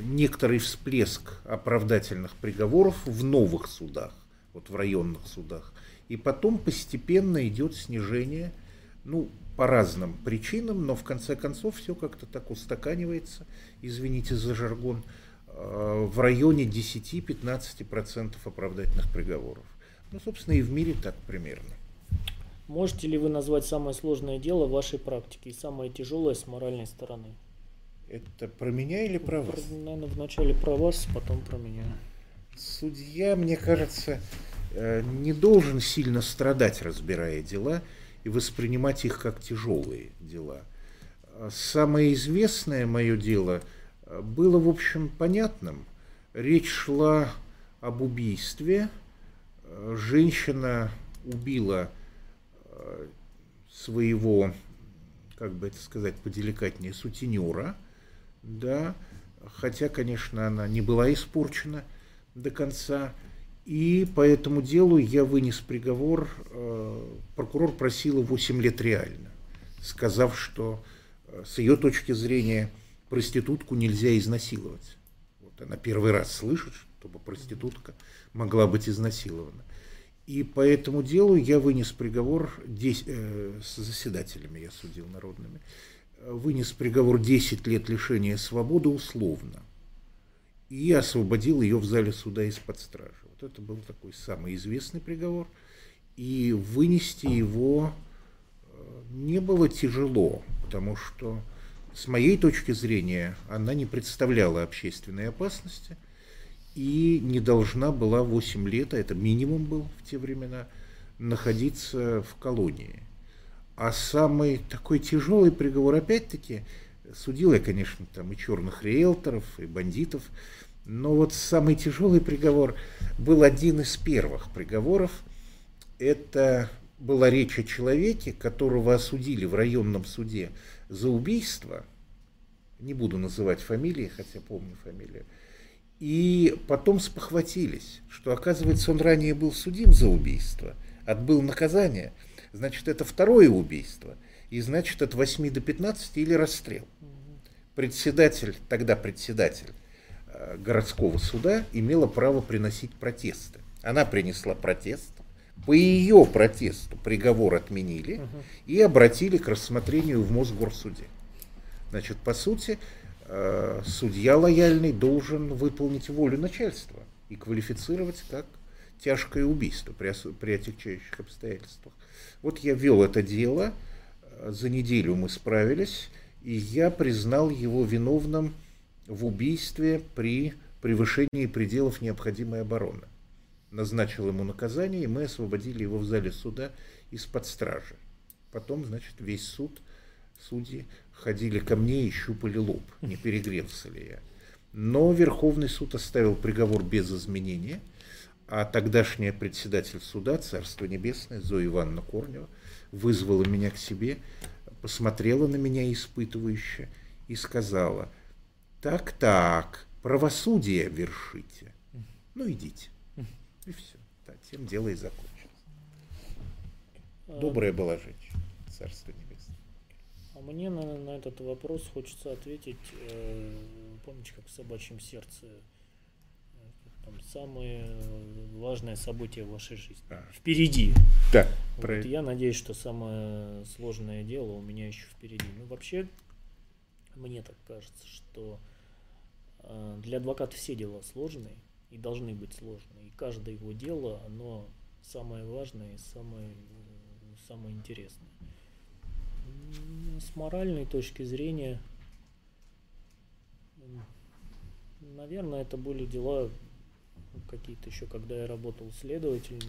Некоторый всплеск оправдательных приговоров в новых судах, вот в районных судах. И потом постепенно идет снижение, ну, по разным причинам, но в конце концов все как-то так устаканивается, извините за жаргон, э, в районе 10-15% оправдательных приговоров. Ну, собственно, и в мире так примерно. Можете ли вы назвать самое сложное дело в вашей практике и самое тяжелое с моральной стороны? Это про меня или про вас? Наверное, вначале про вас, потом про меня. Судья, мне кажется, э, не должен сильно страдать, разбирая дела, и воспринимать их как тяжелые дела. Самое известное мое дело э, было, в общем, понятным. Речь шла об убийстве. Э, женщина убила своего, как бы это сказать поделикатнее, сутенера – да, хотя, конечно, она не была испорчена до конца. И по этому делу я вынес приговор, э, прокурор просила 8 лет реально, сказав, что э, с ее точки зрения проститутку нельзя изнасиловать. Вот она первый раз слышит, чтобы проститутка могла быть изнасилована. И по этому делу я вынес приговор 10, э, с заседателями, я судил народными, вынес приговор 10 лет лишения свободы условно и освободил ее в зале суда из-под стражи. Вот это был такой самый известный приговор. И вынести его э, не было тяжело, потому что с моей точки зрения она не представляла общественной опасности и не должна была 8 лет, а это минимум был в те времена, находиться в колонии. А самый такой тяжелый приговор, опять-таки, судил я, конечно, там и черных риэлторов, и бандитов, но вот самый тяжелый приговор был один из первых приговоров. Это была речь о человеке, которого осудили в районном суде за убийство. Не буду называть фамилии, хотя помню фамилию. И потом спохватились, что, оказывается, он ранее был судим за убийство, отбыл наказание – значит, это второе убийство, и значит, от 8 до 15 или расстрел. Председатель, тогда председатель э, городского суда имела право приносить протесты. Она принесла протест, по ее протесту приговор отменили угу. и обратили к рассмотрению в Мосгорсуде. Значит, по сути, судья лояльный должен выполнить волю начальства и квалифицировать как тяжкое убийство при, при отягчающих обстоятельствах. Вот я вел это дело, э, за неделю мы справились, и я признал его виновным в убийстве при превышении пределов необходимой обороны. Назначил ему наказание, и мы освободили его в зале суда из-под стражи. Потом, значит, весь суд, судьи ходили ко мне и щупали лоб, не перегрелся ли я. Но Верховный суд оставил приговор без изменения – а тогдашняя председатель суда, Царство Небесное, Зоя Ивановна Корнева, вызвала меня к себе, посмотрела на меня испытывающе и сказала, так-так, правосудие вершите. Ну, идите. И все. Да, тем дело и закончилось. Добрая была женщина, Царство Небесное. Мне на, на этот вопрос хочется ответить, э, помните, как в собачьем сердце там, самое важное событие в вашей жизни. А. Впереди. Да. Вот я надеюсь, что самое сложное дело у меня еще впереди. Ну, вообще, мне так кажется, что э, для адвоката все дела сложные и должны быть сложные. И каждое его дело, оно самое важное и самое, самое интересное. С моральной точки зрения, наверное, это были дела какие-то еще, когда я работал следователем.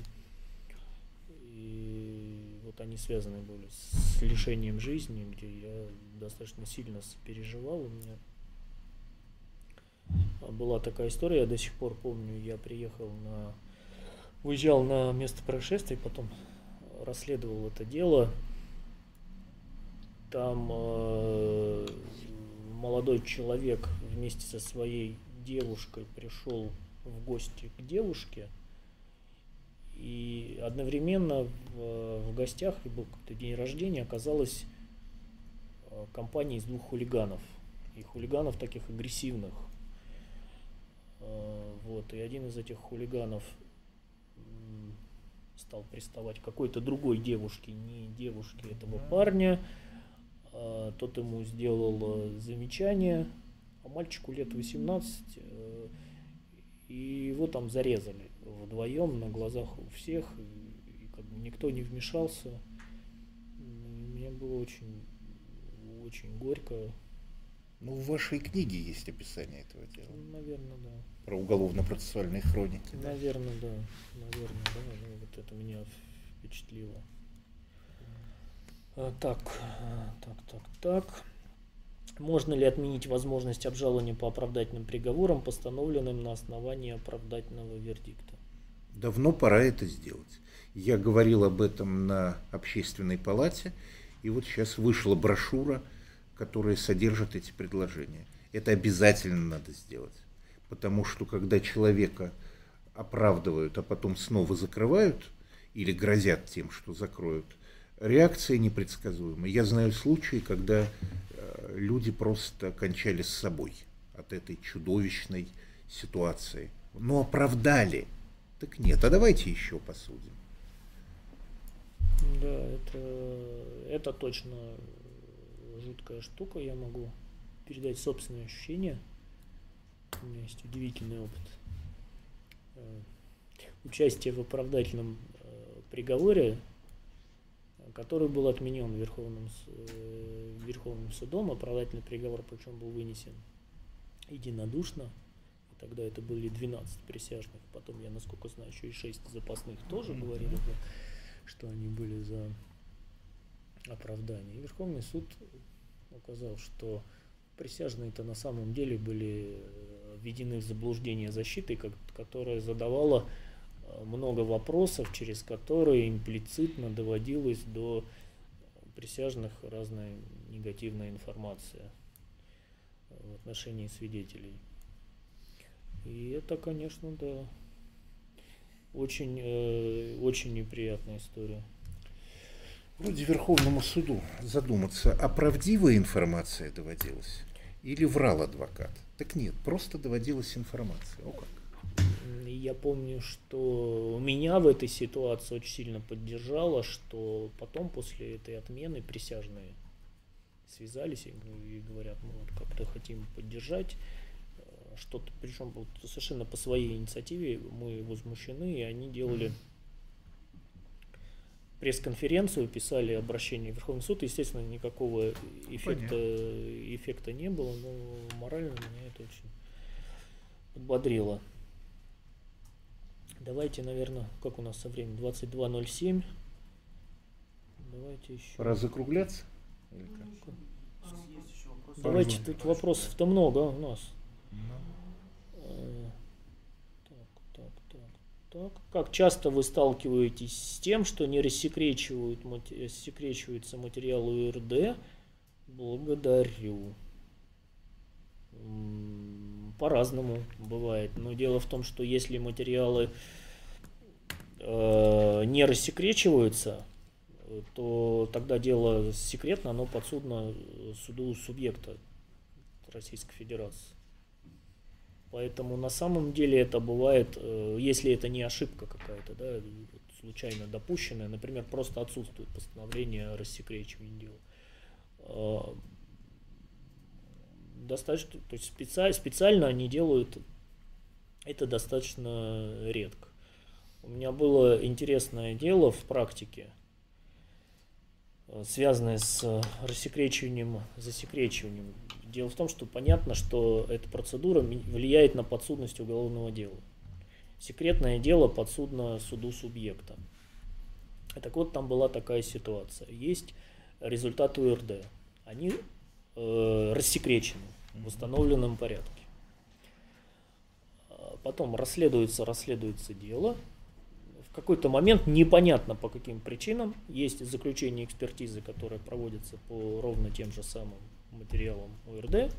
И вот они связаны были с лишением жизни, где я достаточно сильно переживал. У меня была такая история, я до сих пор помню, я приехал на... Уезжал на место происшествия, потом расследовал это дело. Там э, молодой человек вместе со своей девушкой пришел в гости к девушке, и одновременно в, в гостях, и был какой-то день рождения, оказалась э, компания из двух хулиганов. И хулиганов таких агрессивных. Э, вот, и один из этих хулиганов стал приставать к какой-то другой девушке, не девушке этого парня. Э, тот ему сделал замечание, а мальчику лет 18, и его там зарезали вдвоем на глазах у всех, и, как бы никто не вмешался. Мне было очень, очень горько. Ну, в вашей книге есть описание этого дела. Наверное, да. Про уголовно-процессуальные хроники. Да? Наверное, да. Наверное, да. Ну, вот это меня впечатлило. А, так, так, так, так. Можно ли отменить возможность обжалования по оправдательным приговорам, постановленным на основании оправдательного вердикта? Давно пора это сделать. Я говорил об этом на общественной палате, и вот сейчас вышла брошюра, которая содержит эти предложения. Это обязательно надо сделать, потому что когда человека оправдывают, а потом снова закрывают или грозят тем, что закроют, реакция непредсказуема. Я знаю случаи, когда э, люди просто кончали с собой от этой чудовищной ситуации. Но оправдали – так нет, а давайте еще посудим. Да, это, это точно жуткая штука. Я могу передать собственные ощущения. У меня есть удивительный опыт. Э, участие в оправдательном э, приговоре, который был отменен Верховным, э, Верховным судом. Оправдательный приговор, причем был вынесен единодушно – Тогда это были 12 присяжных. Потом, я насколько знаю, еще и 6 запасных тоже mm-hmm. говорили, что они были за оправдание. И Верховный суд указал, что присяжные-то на самом деле были э, введены в заблуждение защиты, которая задавала много вопросов, через которые имплицитно доводилась до присяжных разная негативная информация в отношении свидетелей. И это, конечно, да, очень, э, очень неприятная история. Вроде Верховному суду задуматься, а правдивая информация доводилась или врал адвокат? Так нет, просто доводилась информация. О как. Я помню, что меня в этой ситуации очень сильно поддержало, что потом после этой отмены присяжные связались и говорят, мы вот как-то хотим поддержать что-то, причем вот совершенно по своей инициативе мы возмущены, и они делали пресс-конференцию, писали обращение в Верховный суд. Естественно, никакого эффекта, эффекта не было, но морально меня это очень подбодрило. Давайте, наверное, как у нас со временем? 22.07. Давайте еще. Пора закругляться? Или как? Давайте, тут вопросов-то много у нас. Так. Как часто вы сталкиваетесь с тем, что не рассекречивают, рассекречиваются материалы УРД? Благодарю. По-разному бывает. Но дело в том, что если материалы э, не рассекречиваются, то тогда дело секретно, оно подсудно суду субъекта Российской Федерации. Поэтому на самом деле это бывает, э, если это не ошибка какая-то, да, случайно допущенная, например, просто отсутствует постановление о рассекречивании дела. Достаточно, то есть специально, специально они делают это достаточно редко. У меня было интересное дело в практике, связанное с рассекречиванием, засекречиванием Дело в том, что понятно, что эта процедура влияет на подсудность уголовного дела. Секретное дело подсудно суду субъекта. Так вот, там была такая ситуация. Есть результаты УРД. Они э, рассекречены в установленном порядке. А потом расследуется, расследуется дело. В какой-то момент непонятно по каким причинам есть заключение экспертизы, которое проводится по ровно тем же самым материалам ОРД,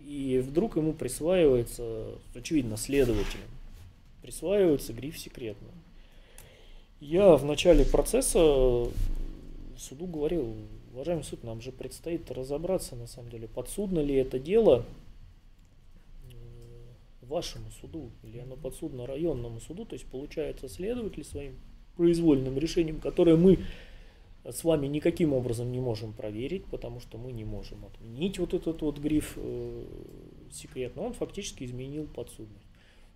И вдруг ему присваивается, очевидно, следователем, присваивается гриф секретно. Я в начале процесса суду говорил, уважаемый суд, нам же предстоит разобраться, на самом деле, подсудно ли это дело э, вашему суду, или оно подсудно районному суду, то есть получается следователь своим произвольным решением, которое мы с вами никаким образом не можем проверить, потому что мы не можем отменить вот этот вот гриф э, секретно, он фактически изменил подсудность.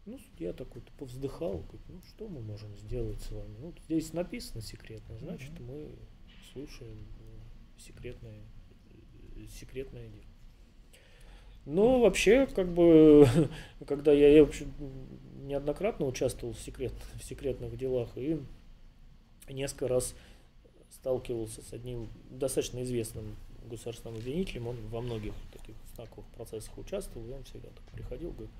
Ну, я такой повздыхал, говорит, ну что мы можем сделать с вами? Ну, здесь написано секретно, значит, мы слушаем секретное, секретное дело. Ну, вообще, как бы, когда я, я вообще неоднократно участвовал в, секрет, в секретных делах и несколько раз сталкивался с одним достаточно известным государственным обвинителем, он во многих таких знаковых процессах участвовал, и он всегда так приходил, говорит,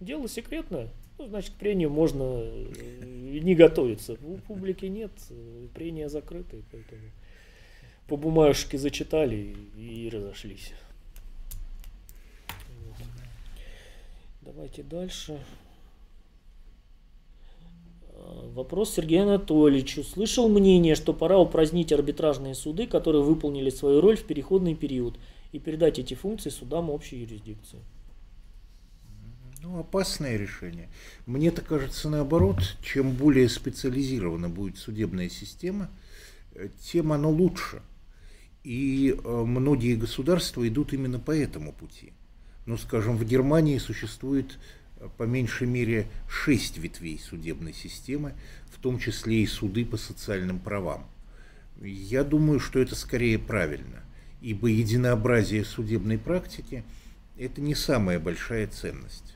дело секретное, ну, значит, к прению можно э, не готовиться. У публики нет, э, прения закрыты, поэтому по бумажке зачитали и разошлись. Давайте дальше. А, вопрос Сергею Анатольевичу. Слышал мнение, что пора упразднить арбитражные суды, которые выполнили свою роль в переходный период, и передать эти функции судам общей юрисдикции. Ну, опасное решение. Мне-то кажется наоборот, чем более специализирована будет судебная система, тем оно лучше. И э, многие государства идут именно по этому пути. Ну, скажем, в Германии существует э, по меньшей мере шесть ветвей судебной системы, в том числе и суды по социальным правам. Я думаю, что это скорее правильно, ибо единообразие судебной практики – это не самая большая ценность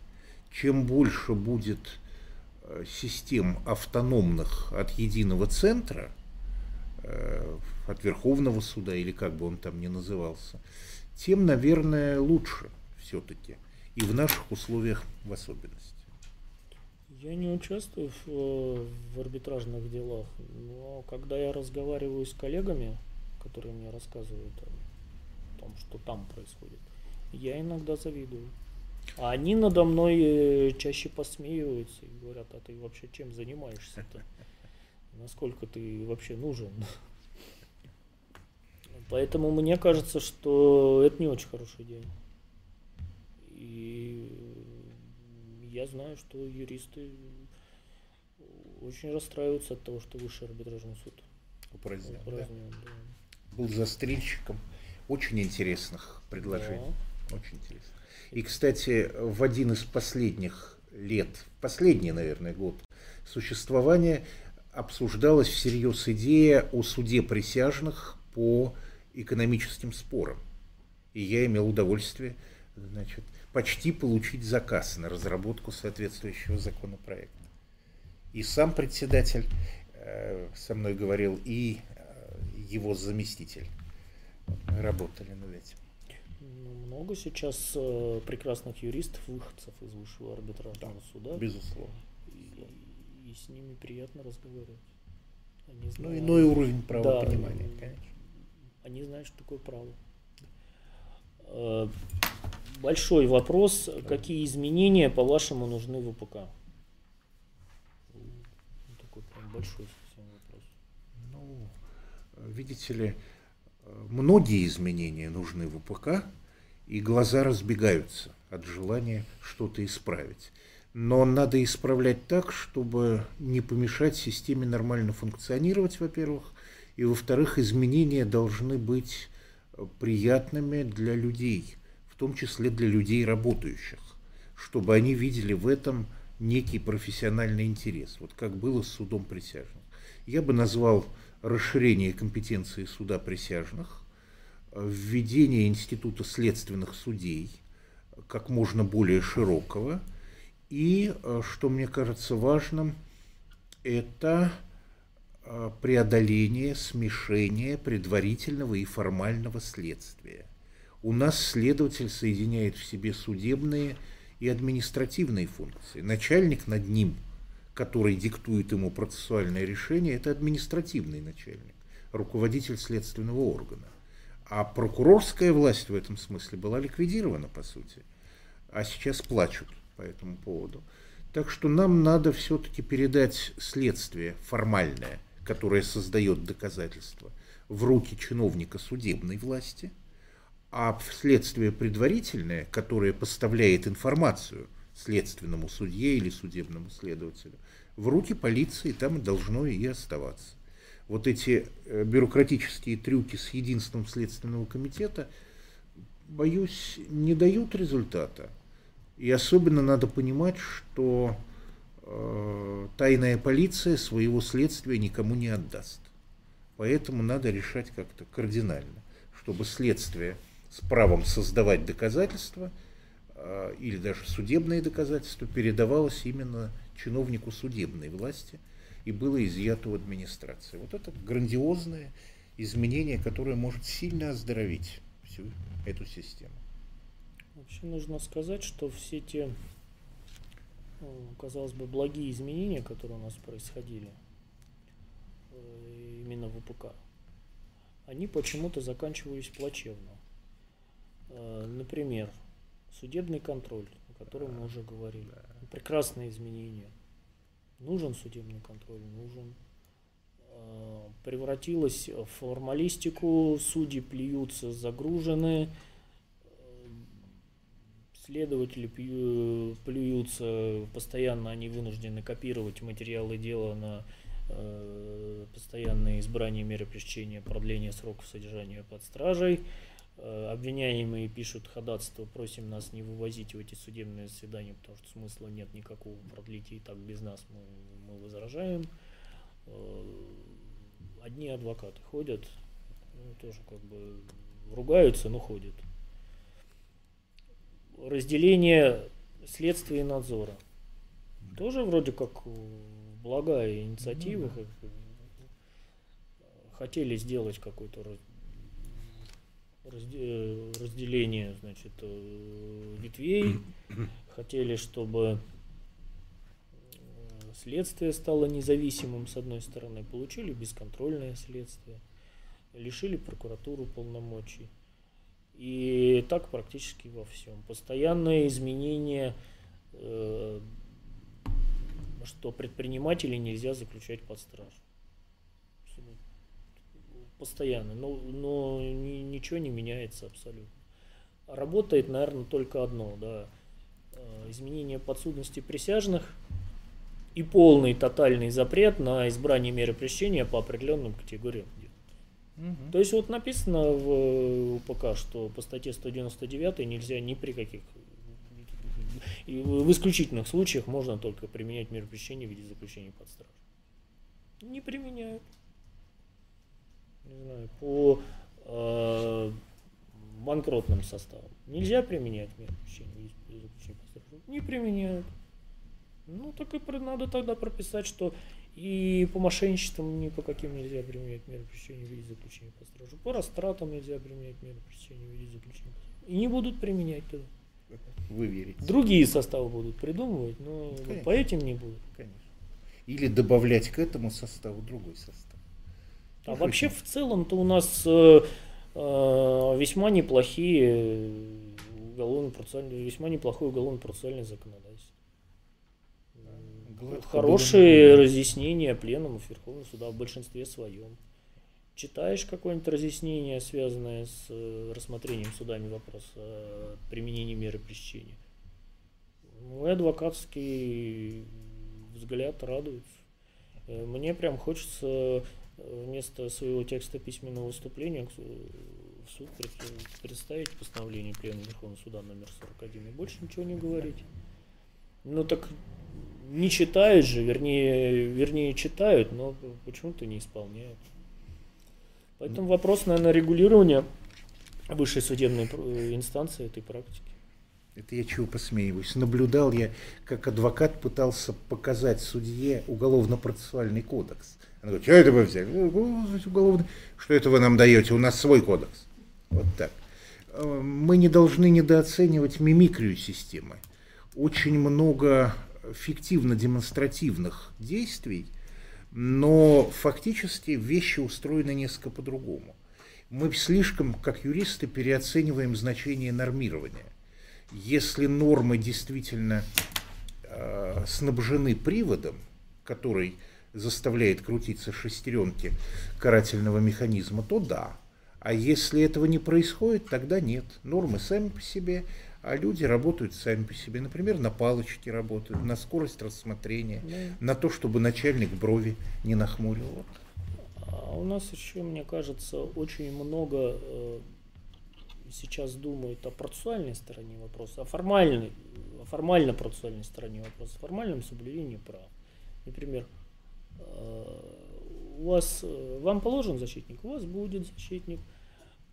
чем больше будет э, систем автономных от единого центра, от Верховного суда или как бы он там ни назывался, тем, наверное, лучше все-таки. И в наших условиях в особенности. Я не участвую в, э, в арбитражных делах, но когда я разговариваю с коллегами, которые мне рассказывают о том, что там происходит, я иногда завидую. А они надо мной э, чаще посмеиваются и говорят, а ты вообще чем занимаешься-то? Насколько ты вообще нужен? Поэтому мне кажется, что это не очень хороший день. И я знаю, что юристы очень расстраиваются от того, что высший арбитражный суд упразднен. упразднен да. Да. Был застрельщиком очень интересных предложений. Да. Очень интересно. И, кстати, в один из последних лет, последний, наверное, год существования, обсуждалась всерьез идея о суде присяжных по экономическим спорам. И я имел удовольствие значит, почти получить заказ на разработку соответствующего законопроекта. И сам председатель э, со мной говорил, и э, его заместитель. Мы работали над этим много сейчас э, прекрасных юристов, выходцев из высшего арбитражного да, суда. Безусловно. И, и с ними приятно разговаривать. Они знают, ну, иной уровень правопонимания, да, конечно. Они знают, что такое право. Э, большой вопрос. Да. Какие изменения, по-вашему, нужны в УПК? Ну, такой прям большой совсем вопрос. Ну, видите ли, многие изменения нужны в УПК, и глаза разбегаются от желания что-то исправить. Но надо исправлять так, чтобы не помешать системе нормально функционировать, во-первых, и, во-вторых, изменения должны быть приятными для людей, в том числе для людей работающих, чтобы они видели в этом некий профессиональный интерес, вот как было с судом присяжных. Я бы назвал расширение компетенции суда присяжных, введение института следственных судей как можно более широкого. И, э, что мне кажется важным, это э, преодоление смешения предварительного и формального следствия. У нас следователь соединяет в себе судебные и административные функции. Начальник над ним, который диктует ему процессуальное решение, это административный начальник, руководитель следственного органа А прокурорская власть в этом смысле была ликвидирована, по сути. А сейчас плачут по этому поводу. Так что нам надо все-таки передать следствие формальное, которое создает доказательства, в руки чиновника судебной власти, а следствие предварительное, которое поставляет информацию следственному судье или судебному следователю, в руки полиции там и должно и оставаться. Вот эти э, бюрократические трюки с единством Следственного комитета, боюсь, не дают результата. И особенно надо понимать, что э, тайная полиция своего следствия никому не отдаст. Поэтому надо решать как-то кардинально, чтобы следствие с правом создавать доказательства э, или даже судебные доказательства передавалось именно чиновнику судебной власти и было изъято у администрации. Вот это грандиозное изменение, которое может сильно оздоровить всю эту систему. Вообще нужно сказать, что все те, ну, казалось бы, благие изменения, которые у нас происходили э, именно в УПК, они почему-то заканчивались плачевно. Э, например, судебный контроль, о котором мы уже говорили. Прекрасные изменения. Нужен судебный контроль, нужен. Э, превратилось в формалистику, судьи плюются, загружены, Следователи плюются, постоянно они вынуждены копировать материалы дела на э, постоянное избрание меры пресечения, продление сроков содержания под стражей. Э, обвиняемые пишут ходатайство, просим нас не вывозить в эти судебные заседания, потому что смысла нет никакого продлить, и так без нас мы, мы возражаем. Э, одни адвокаты ходят, ну, тоже как бы ругаются, но ходят разделение следствия и надзора. Тоже вроде как благая инициатива. Ну, да. Хотели сделать какое-то разделение значит, э, ветвей. Хотели, чтобы э, следствие стало независимым, с одной стороны. Получили бесконтрольное следствие. Лишили прокуратуру полномочий. И так практически во всем. Постоянное изменение, э, что предпринимателей нельзя заключать под стражу. Постоянно. Но, но ни, ничего не меняется абсолютно. Работает, наверное, только одно, да. Э, изменение подсудности присяжных и полный тотальный запрет на избрание меры пресечения по определенным категориям Угу. То есть вот написано в УПК, что по статье 199 нельзя ни при каких и в исключительных случаях можно только применять меры пресечения в виде заключения под стражу. Не применяют. Не знаю, по э, банкротным составам. Нельзя применять меры пресечения в виде заключения под стражу. Не применяют. Ну, так и надо тогда прописать, что и по мошенничествам ни по каким нельзя применять меры пресечения в виде заключения под стражу. По растратам нельзя применять меры пресечения в виде заключения под стражу. И не будут применять тогда. Вы верите? Другие составы будут придумывать, но Конечно. по этим не будут. Конечно. Или добавлять к этому составу другой состав. А ну, вообще в целом-то у нас э, э, весьма неплохие уголовно-процессуальные, весьма неплохое уголовно-процессуальное законодательство. Хорошие разъяснения пленумов Верховного суда в большинстве своем. Читаешь какое-нибудь разъяснение, связанное с э, рассмотрением судами вопроса о применении меры пресечения. Мой адвокатский взгляд радуется. Э, мне прям хочется э, вместо своего текста письменного выступления в суд представить постановление Пленума Верховного суда номер 41 и больше ничего не говорить. Ну так не читают же, вернее, вернее читают, но почему-то не исполняют. Поэтому вопрос, наверное, регулирования высшей судебной инстанции этой практики. Это я чего посмеиваюсь. Наблюдал я, как адвокат пытался показать судье уголовно-процессуальный кодекс. Он говорит, что это вы взяли? Уголовный. Что это вы нам даете? У нас свой кодекс. Вот так. Э, мы не должны недооценивать мимикрию системы. Очень много фиктивно-демонстративных действий, но фактически вещи устроены несколько по-другому. Мы слишком, как юристы, переоцениваем значение нормирования. Если нормы действительно э, снабжены приводом, который заставляет крутиться шестеренки карательного механизма, то да. А если этого не происходит, тогда нет. Нормы сами по себе, а люди работают сами по себе. Например, на палочке работают, на скорость рассмотрения, да. на то, чтобы начальник брови не нахмурил. А у нас еще, мне кажется, очень много э, сейчас думают о процессуальной стороне вопроса, о формальной, о формально-процессуальной стороне вопроса, о формальном соблюдении прав. Например, э, у вас, э, вам положен защитник, у вас будет защитник.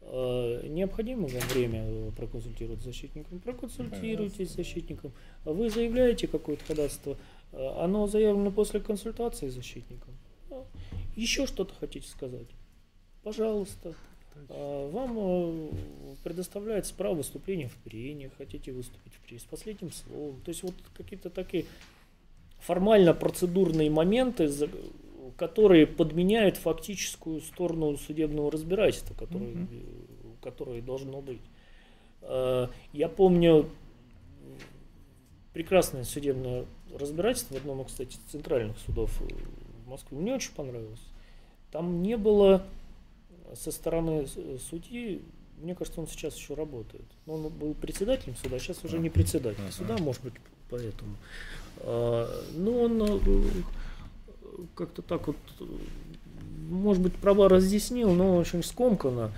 Э, необходимо вам время проконсультировать с защитником, проконсультируйтесь с защитником. Вы заявляете какое-то ходатайство, оно заявлено после консультации с защитником. Еще что-то хотите сказать? Пожалуйста. А, вам э, предоставляется право выступления в прениях, хотите выступить в прении с последним словом. То есть вот какие-то такие формально-процедурные моменты, которые подменяют фактическую сторону судебного разбирательства, которое, mm-hmm. которое должно быть. А, я помню прекрасное судебное разбирательство в одном, кстати, из центральных судов в Москве. Мне очень понравилось. Там не было со стороны судьи, мне кажется, он сейчас еще работает. Но он был председателем суда, а сейчас уже не председатель суда, может быть, поэтому. Но он э, как-то так вот, может быть, права разъяснил, но очень скомканно.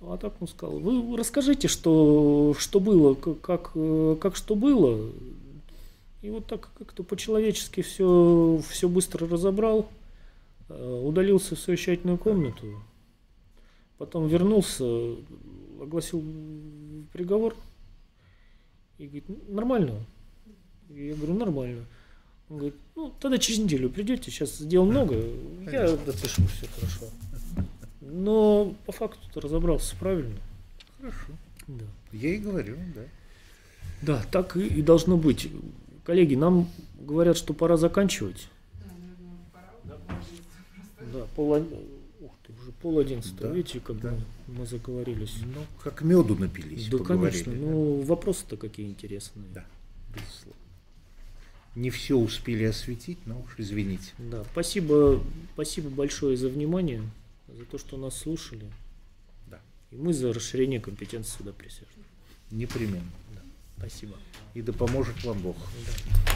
А так он сказал, вы расскажите, что, что было, как, как что было. И вот так как-то по-человечески все, все быстро разобрал, э, удалился в совещательную комнату, Потом вернулся, огласил приговор и говорит, нормально. И я говорю, нормально. Он говорит, ну тогда через неделю придете, сейчас дел много, я допишу все хорошо. Но по факту ты разобрался правильно. Хорошо. Да. Я и говорю, да. Да, так и, и должно быть. Коллеги, нам говорят, что пора заканчивать. Да, наверное, пора. Да, пол, пол одиннадцатого, да, видите, как да. мы заговорились. Ну, как меду напились. Да, конечно. Да. Ну, вопросы-то какие интересные. Да, безусловно. Не все успели осветить, но уж извините. Да, спасибо, спасибо большое за внимание, за то, что нас слушали. Да. И мы за расширение компетенции суда присяжных. Непременно. Да. Спасибо. И да поможет вам Бог. Да.